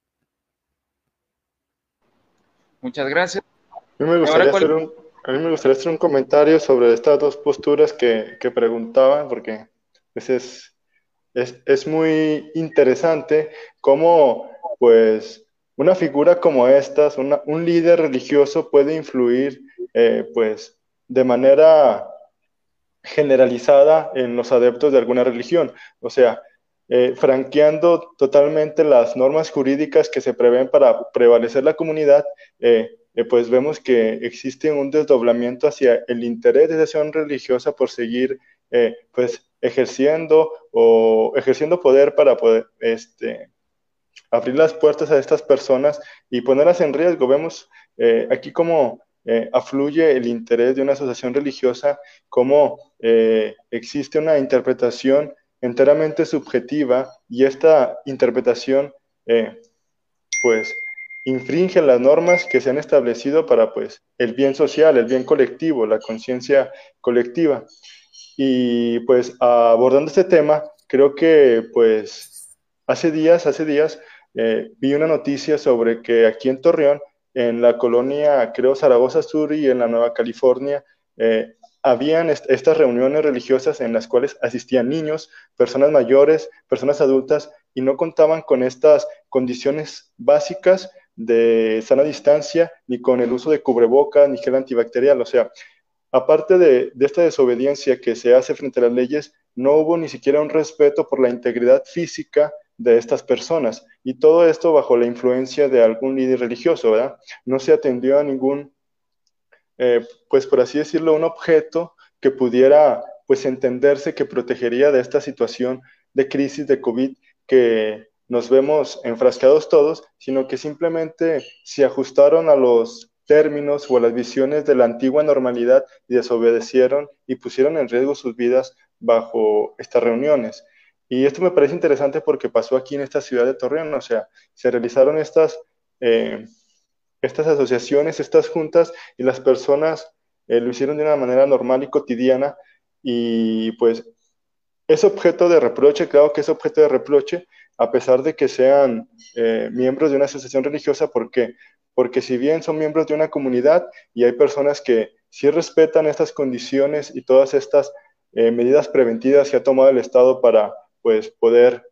Muchas gracias. A mí me gustaría, hacer un, comentario sobre estas dos posturas que, que preguntaban, porque pues es, es, muy interesante cómo pues una figura como esta, un líder religioso puede influir eh, pues de manera generalizada en los adeptos de alguna religión. O sea, eh, franqueando totalmente las normas jurídicas que se prevén para prevalecer la comunidad, eh, eh, pues vemos que existe un desdoblamiento hacia el interés de acción religiosa por seguir pues ejerciendo o ejerciendo poder para poder este, abrir las puertas a estas personas y ponerlas en riesgo. Vemos aquí como eh, afluye el interés de una asociación religiosa, como eh, existe una interpretación enteramente subjetiva y esta interpretación eh, pues infringe las normas que se han establecido para pues el bien social, el bien colectivo, la conciencia colectiva. Y pues abordando este tema, creo que pues hace días, hace días vi una noticia sobre que aquí en Torreón en la colonia, creo, Zaragoza Sur y en la Nueva California, eh, habían estas reuniones religiosas en las cuales asistían niños, personas mayores, personas adultas y no contaban con estas condiciones básicas de sana distancia, ni con el uso de cubrebocas, ni gel antibacterial. O sea, aparte de, de, esta desobediencia que se hace frente a las leyes, no hubo ni siquiera un respeto por la integridad física de estas personas. Y todo esto bajo la influencia de algún líder religioso, ¿verdad? No se atendió a ningún, eh, pues por así decirlo, un objeto que pudiera, pues entenderse que protegería de esta situación de crisis de COVID que nos vemos enfrascados todos, sino que simplemente se ajustaron a los términos o a las visiones de la antigua normalidad y desobedecieron y pusieron en riesgo sus vidas bajo estas reuniones. Y esto me parece interesante porque pasó aquí en esta ciudad de Torreón, o sea, se realizaron estas, eh, estas asociaciones, estas juntas, y las personas eh, lo hicieron de una manera normal y cotidiana, y pues es objeto de reproche, claro que es objeto de reproche, a pesar de que sean eh, miembros de una asociación religiosa, ¿por qué? porque si bien son miembros de una comunidad y hay personas que sí respetan estas condiciones y todas estas eh, medidas preventivas que ha tomado el Estado para pues, poder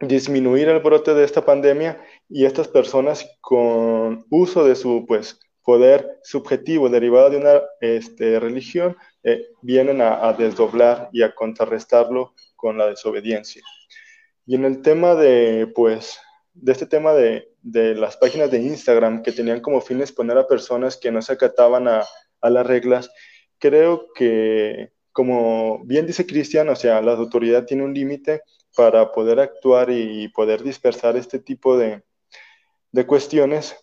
disminuir el brote de esta pandemia y estas personas con uso de su pues, poder subjetivo derivado de una este, religión eh, vienen a, desdoblar y a contrarrestarlo con la desobediencia. Y en el tema de, pues, de este tema de, de las páginas de Instagram que tenían como fin exponer a personas que no se acataban a, las reglas, creo que, como bien dice Cristian, o sea, la autoridad tiene un límite para poder actuar y poder dispersar este tipo de, de cuestiones,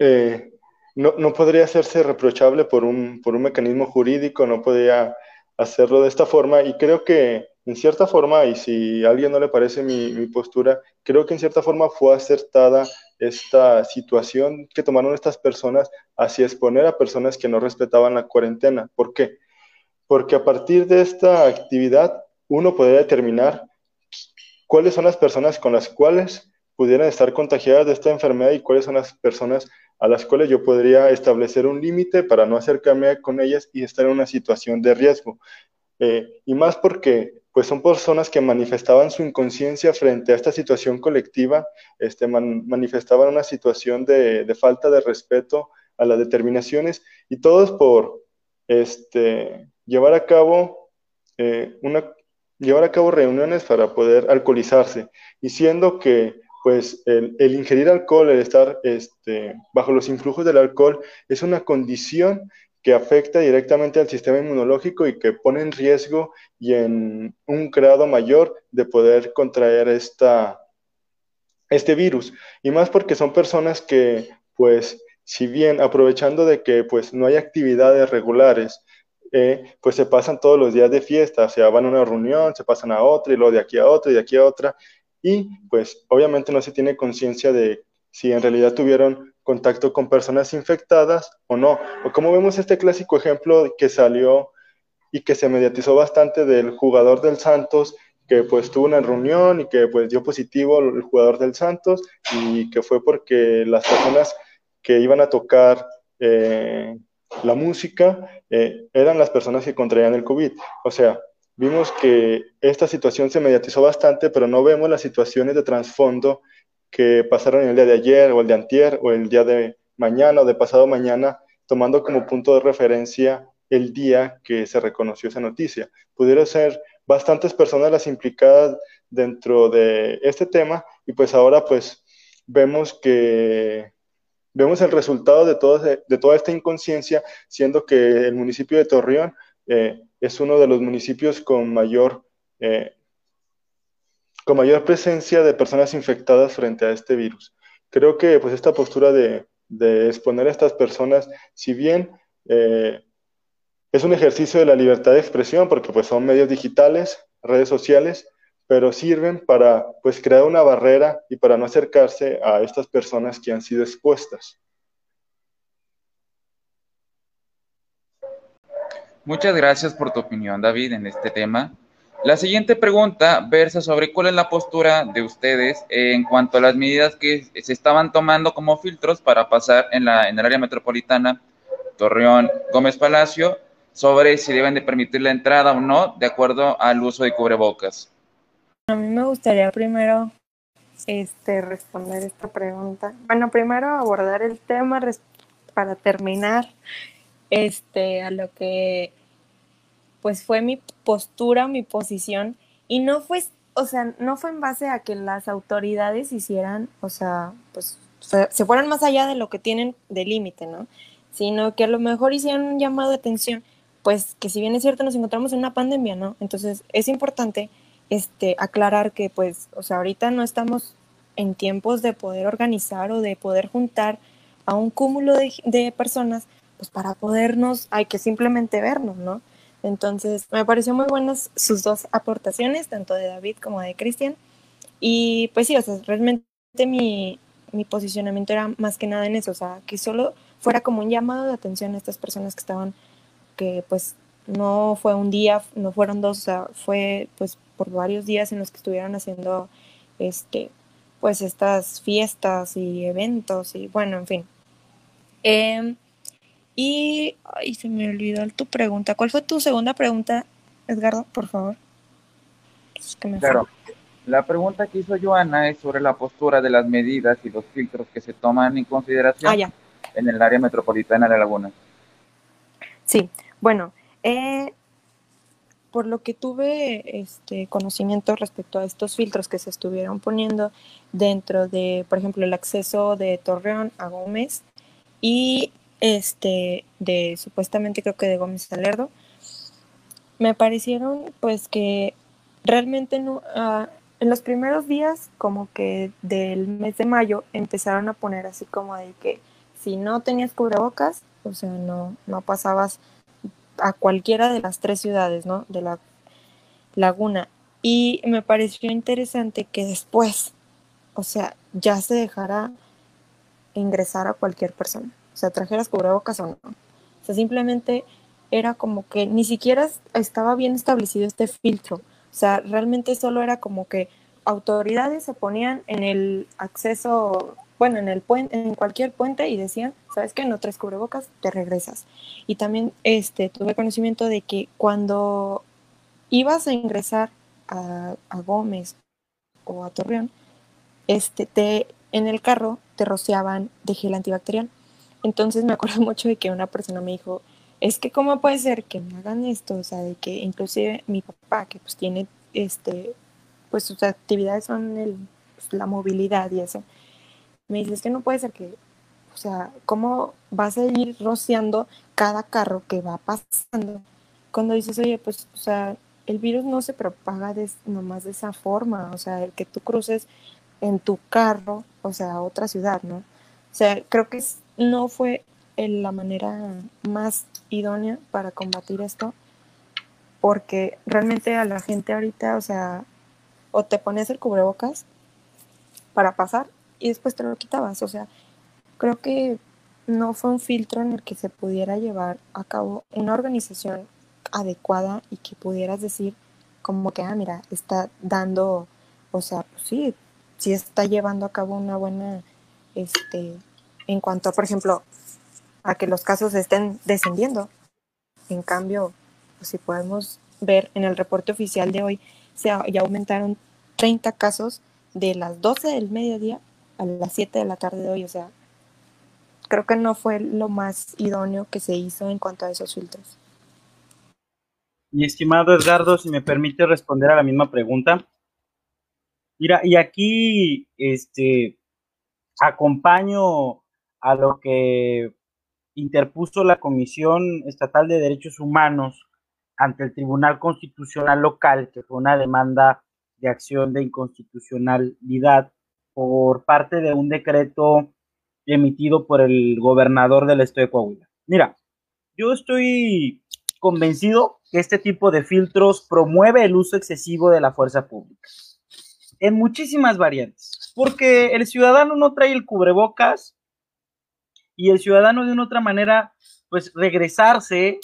eh, no, no, podría hacerse reprochable por un, por un mecanismo jurídico, no podría hacerlo de esta forma y creo que en cierta forma, y si a alguien no le parece mi, mi, postura, creo que en cierta forma fue acertada esta situación que tomaron estas personas hacia exponer a personas que no respetaban la cuarentena. ¿Por qué? Porque a partir de esta actividad uno podría determinar cuáles son las personas con las cuales pudieran estar contagiadas de esta enfermedad y cuáles son las personas a las cuales yo podría establecer un límite para no acercarme con ellas y estar en una situación de riesgo. Eh, y más porque pues son personas que manifestaban su inconsciencia frente a esta situación colectiva, este, manifestaban una situación de, de, falta de respeto a las determinaciones y todos por este, llevar a cabo eh, una llevar a cabo reuniones para poder alcoholizarse, y siendo que pues el, el ingerir alcohol, el estar este, bajo los influjos del alcohol, es una condición que afecta directamente al sistema inmunológico y que pone en riesgo y en un grado mayor de poder contraer esta, este virus. Y más porque son personas que, pues, si bien aprovechando de que pues no hay actividades regulares, eh, pues se pasan todos los días de fiesta, o sea, van a una reunión, se pasan a otra y luego de aquí a otra y de aquí a otra, y pues obviamente no se tiene conciencia de si en realidad tuvieron contacto con personas infectadas o no. O como vemos este clásico ejemplo que salió y que se mediatizó bastante del jugador del Santos, que pues tuvo una reunión y que pues dio positivo el jugador del Santos y que fue porque las personas que iban a tocar eh, la música, eh, eran las personas que contraían el COVID. O sea, vimos que esta situación se mediatizó bastante, pero no vemos las situaciones de trasfondo que pasaron el día de ayer o el de antier o el día de mañana o de pasado mañana, tomando como punto de referencia el día que se reconoció esa noticia. Pudieron ser bastantes personas las implicadas dentro de este tema y pues ahora pues vemos que vemos el resultado de, de toda esta inconsciencia, siendo que el municipio de Torreón eh, es uno de los municipios con mayor, eh, con mayor presencia de personas infectadas frente a este virus. Creo que pues, esta postura de, exponer a estas personas, si bien eh, es un ejercicio de la libertad de expresión, porque pues, son medios digitales, redes sociales, pero sirven para pues crear una barrera y para no acercarse a estas personas que han sido expuestas. Muchas gracias por tu opinión, David, en este tema. La siguiente pregunta versa sobre cuál es la postura de ustedes en cuanto a las medidas que se estaban tomando como filtros para pasar en, la, en el área metropolitana Torreón Gómez Palacio sobre si deben de permitir la entrada o no de acuerdo al uso de cubrebocas. A mí me gustaría primero este, responder esta pregunta. Bueno, primero abordar el tema para terminar este, a lo que pues fue mi postura, mi posición, y no fue, o sea, no fue en base a que las autoridades hicieran, o sea, pues se fueran más allá de lo que tienen de límite, ¿no? Sino que a lo mejor hicieran un llamado de atención, pues que si bien es cierto nos encontramos en una pandemia, ¿no? Entonces es importante este, aclarar que pues, o sea, ahorita no estamos en tiempos de poder organizar o de poder juntar a un cúmulo de, de personas, pues para podernos, hay que simplemente vernos, ¿no? Entonces, me pareció muy buenas sus dos aportaciones, tanto de David como de Cristian. Y pues sí, o sea, realmente mi, mi posicionamiento era más que nada en eso, o sea, que solo fuera como un llamado de atención a estas personas que estaban, que pues no fue un día, no fueron dos, o sea, fue pues por varios días en los que estuvieron haciendo este pues estas fiestas y eventos y bueno, en fin. Em, y ay, se me olvidó tu pregunta. ¿Cuál fue tu segunda pregunta, Edgardo, por favor? claro. La pregunta que hizo Joana es sobre la postura de las medidas y los filtros que se toman en consideración ah, en el área metropolitana de La Laguna. Sí, bueno, eh, por lo que tuve este conocimiento respecto a estos filtros que se estuvieron poniendo dentro de, por ejemplo, el acceso de Torreón a Gómez y este de supuestamente creo que de Gómez Salerdo, me parecieron pues que realmente no, uh, en los primeros días como que del mes de mayo empezaron a poner así como de que si no tenías cubrebocas, o sea, no, no pasabas a cualquiera de las tres ciudades, ¿no? De la laguna. Y me pareció interesante que después, o sea, ya se dejara ingresar a cualquier persona. O sea, trajeras cubrebocas o no. O sea, simplemente era como que ni siquiera estaba bien establecido este filtro. O sea, realmente solo era como que autoridades se ponían en el acceso, bueno, en el puente, en cualquier puente y decían, sabes que no traes cubrebocas, te regresas. Y también este tuve conocimiento de que cuando ibas a ingresar a, Gómez o a Torreón, este te en el carro te rociaban de gel antibacterial. Entonces me acuerdo (laughs) mucho de que una persona me dijo, es que cómo puede ser que me hagan esto, o sea, de que inclusive mi papá, que pues tiene, este, pues sus actividades son el, pues, la movilidad y eso, me dice, es que no puede ser que, o sea, ¿cómo vas a ir rociando cada carro que va pasando? Cuando dices, oye, pues, o sea, el virus no se propaga de, nomás de esa forma, o sea, el que tú cruces en tu carro, o sea, a otra ciudad, ¿no? O sea, creo que no fue la manera más idónea para combatir esto, porque realmente a la gente ahorita, o sea, o te pones el cubrebocas para pasar y después te lo quitabas, o sea, creo que no fue un filtro en el que se pudiera llevar a cabo una organización adecuada y que pudieras decir como que, ah, mira, está dando, o sea, pues sí, sí está llevando a cabo una buena, este, en cuanto, por ejemplo, a que los casos estén descendiendo. En cambio, pues, si podemos ver en el reporte oficial de hoy, se ya aumentaron 30 casos de las 12 del mediodía a las 7 de la tarde de hoy. O sea, creo que no fue lo más idóneo que se hizo en cuanto a esos filtros. Mi estimado Edgardo, si me permite responder a la misma pregunta. Mira, y aquí este, acompaño a lo que interpuso la Comisión Estatal de Derechos Humanos ante el Tribunal Constitucional Local, que fue una demanda de acción de inconstitucionalidad por parte de un decreto emitido por el gobernador del estado de Coahuila. Mira, yo estoy convencido que este tipo de filtros promueve el uso excesivo de la fuerza pública en muchísimas variantes, porque el ciudadano no trae el cubrebocas y el ciudadano de una otra manera, pues regresarse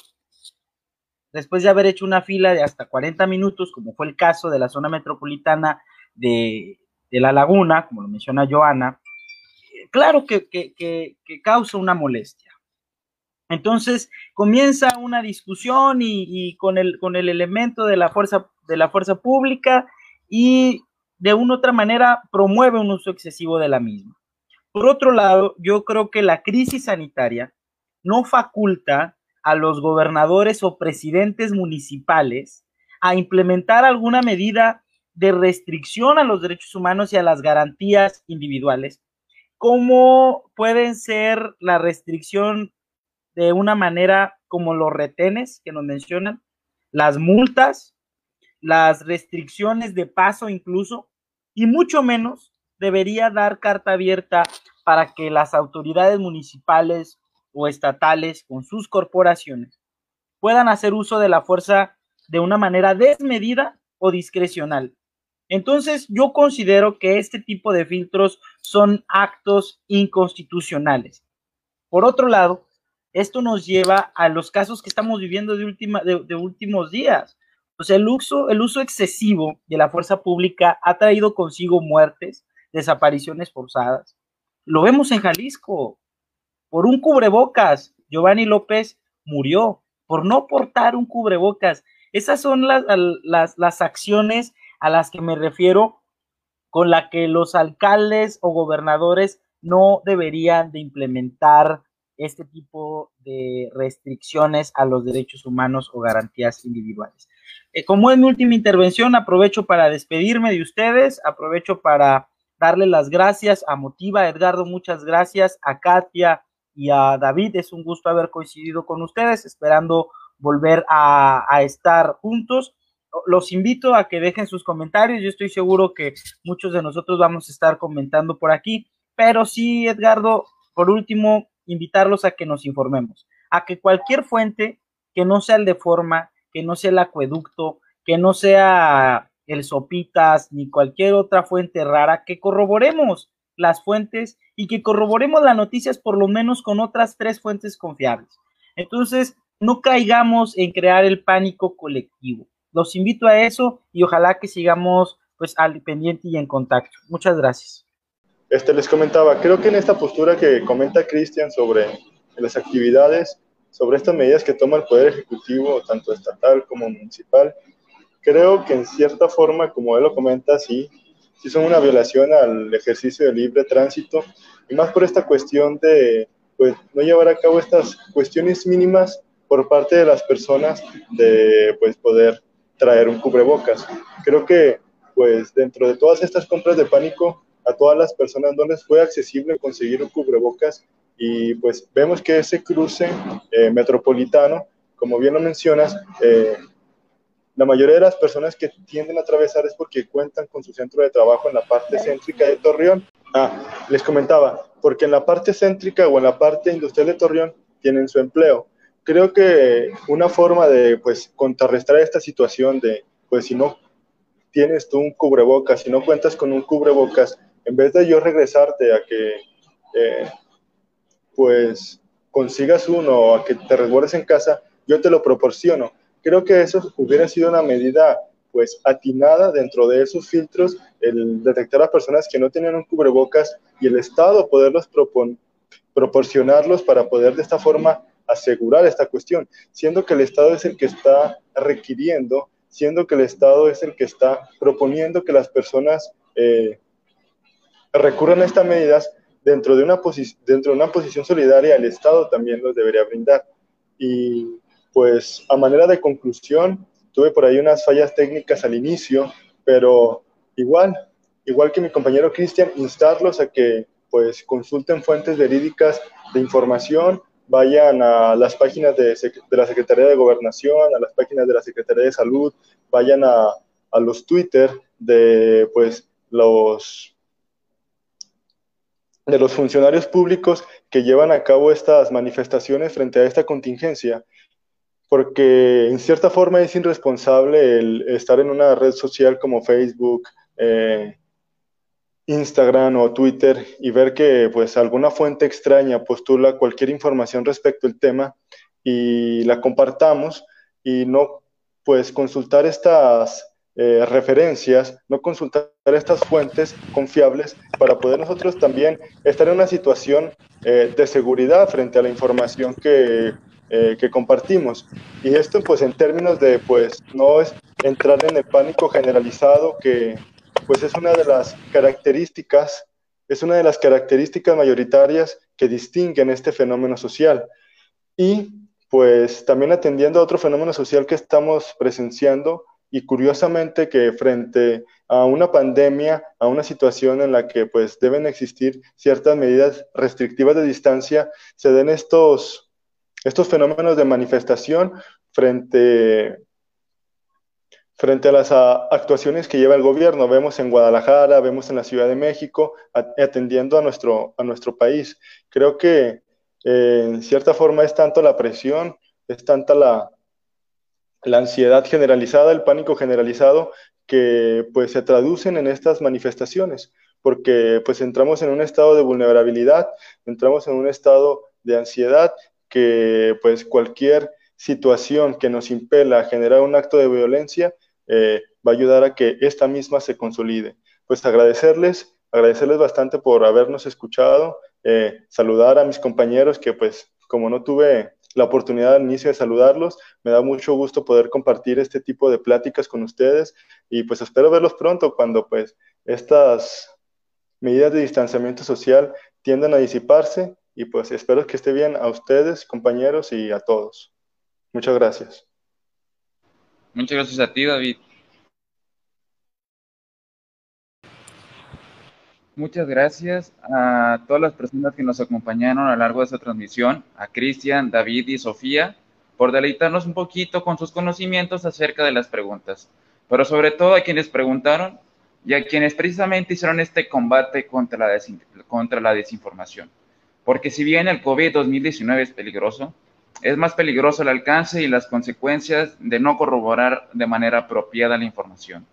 después de haber hecho una fila de hasta 40 minutos, como fue el caso de la zona metropolitana de, La Laguna, como lo menciona Joana, claro que, causa una molestia. Entonces comienza una discusión y, con, el, con el elemento de la, fuerza, de la fuerza pública y de una otra manera promueve un uso excesivo de la misma. Por otro lado, yo creo que la crisis sanitaria no faculta a los gobernadores o presidentes municipales a implementar alguna medida de restricción a los derechos humanos y a las garantías individuales, como pueden ser la restricción de una manera como los retenes que nos mencionan, las multas, las restricciones de paso incluso, y mucho menos debería dar carta abierta para que las autoridades municipales o estatales con sus corporaciones puedan hacer uso de la fuerza de una manera desmedida o discrecional. Entonces, yo considero que este tipo de filtros son actos inconstitucionales. Por otro lado, esto nos lleva a los casos que estamos viviendo de, última, de, últimos días. O el uso, el uso excesivo de la fuerza pública ha traído consigo muertes, desapariciones forzadas. Lo vemos en Jalisco. Por un cubrebocas, Giovanni López murió por no portar un cubrebocas. Esas son las, las, las acciones a las que me refiero con la que los alcaldes o gobernadores no deberían de implementar este tipo de restricciones a los derechos humanos o garantías individuales. Eh, como es mi última intervención, aprovecho para despedirme de ustedes, aprovecho para darle las gracias a Motiva, Edgardo, muchas gracias, a Katia y a David, es un gusto haber coincidido con ustedes, esperando volver a, estar juntos. Los invito a que dejen sus comentarios, yo estoy seguro que muchos de nosotros vamos a estar comentando por aquí, pero sí, Edgardo, por último, invitarlos a que nos informemos, a que cualquier fuente que no sea el de forma, que no sea el acueducto, que no sea el Sopitas ni cualquier otra fuente rara, que corroboremos las fuentes y que corroboremos las noticias por lo menos con otras tres fuentes confiables. Entonces, no caigamos en crear el pánico colectivo. Los invito a eso y ojalá que sigamos pues al pendiente y en contacto. Muchas gracias. Este, les comentaba, creo que en esta postura que comenta Cristian sobre las actividades, sobre estas medidas que toma el Poder Ejecutivo, tanto estatal como municipal, creo que en cierta forma, como él lo comenta, sí, sí son una violación al ejercicio de libre tránsito, y más por esta cuestión de pues, no llevar a cabo estas cuestiones mínimas por parte de las personas de pues, poder traer un cubrebocas. Creo que pues dentro de todas estas compras de pánico a todas las personas no les fue accesible conseguir un cubrebocas y pues vemos que ese cruce eh, metropolitano, como bien lo mencionas, eh, la mayoría de las personas que tienden a atravesar es porque cuentan con su centro de trabajo en la parte céntrica de Torreón. Ah, les comentaba, porque en la parte céntrica o en la parte industrial de Torreón tienen su empleo. Creo que una forma de pues contrarrestar esta situación de pues si no tienes tú un cubrebocas, si no cuentas con un cubrebocas, en vez de yo regresarte a que eh, pues consigas uno o a que te resguardes en casa, yo te lo proporciono. Creo que eso hubiera sido una medida pues atinada dentro de esos filtros, el detectar a personas que no tenían un cubrebocas y el Estado poderlos proporcionarlos para poder de esta forma asegurar esta cuestión, siendo que el Estado es el que está requiriendo, siendo que el Estado es el que está proponiendo que las personas eh, recurran a estas medidas dentro de, una dentro de una posición solidaria, el Estado también los debería brindar. Y pues a manera de conclusión, tuve por ahí unas fallas técnicas al inicio, pero igual, igual que mi compañero Cristian, instarlos a que pues consulten fuentes verídicas de información, vayan a las páginas de, la Secretaría de Gobernación, a las páginas de la Secretaría de Salud, vayan a, a los Twitter de pues los de los funcionarios públicos que llevan a cabo estas manifestaciones frente a esta contingencia, porque en cierta forma es irresponsable estar en una red social como Facebook, eh, Instagram o Twitter y ver que pues alguna fuente extraña postula cualquier información respecto al tema y la compartamos y no pues consultar estas eh, referencias, no consultar estas fuentes confiables para poder nosotros también estar en una situación eh, de seguridad frente a la información que, eh, que, compartimos. Y esto pues en términos de pues no es entrar en el pánico generalizado que pues es una de las características, es una de las características mayoritarias que distinguen este fenómeno social. Y pues también atendiendo a otro fenómeno social que estamos presenciando, y curiosamente que frente a una pandemia, a una situación en la que pues deben existir ciertas medidas restrictivas de distancia, se den estos, estos fenómenos de manifestación frente, frente a las actuaciones que lleva el gobierno. Vemos en Guadalajara, vemos en la Ciudad de México, atendiendo a nuestro, a nuestro país. Creo que eh, en cierta forma es tanto la presión, es tanta la, la ansiedad generalizada, el pánico generalizado, que pues se traducen en estas manifestaciones, porque pues entramos en un estado de vulnerabilidad, entramos en un estado de ansiedad que pues cualquier situación que nos impela a generar un acto de violencia eh, va a ayudar a que esta misma se consolide. Pues agradecerles, agradecerles bastante por habernos escuchado, eh, saludar a mis compañeros que pues como no tuve la oportunidad al inicio de saludarlos, me da mucho gusto poder compartir este tipo de pláticas con ustedes y pues espero verlos pronto cuando pues estas medidas de distanciamiento social tiendan a disiparse y pues espero que esté bien a ustedes, compañeros, y a todos. Muchas gracias. Muchas gracias a ti, David. Muchas gracias a todas las personas que nos acompañaron a lo largo de esta transmisión, a Cristian, David y Sofía, por deleitarnos un poquito con sus conocimientos acerca de las preguntas, pero sobre todo a quienes preguntaron y a quienes precisamente hicieron este combate contra la, contra la desinformación. Porque si bien el COVID-2019 es peligroso, es más peligroso el alcance y las consecuencias de no corroborar de manera apropiada la información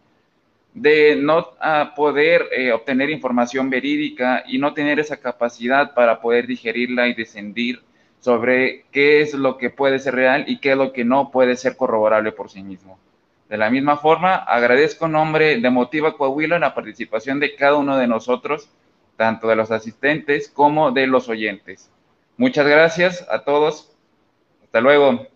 de no ah, poder eh, obtener información verídica y no tener esa capacidad para poder digerirla y descendir sobre qué es lo que puede ser real y qué es lo que no puede ser corroborable por sí mismo. De la misma forma, agradezco en nombre de Motiva Coahuila la participación de cada uno de nosotros, tanto de los asistentes como de los oyentes. Muchas gracias a todos. Hasta luego.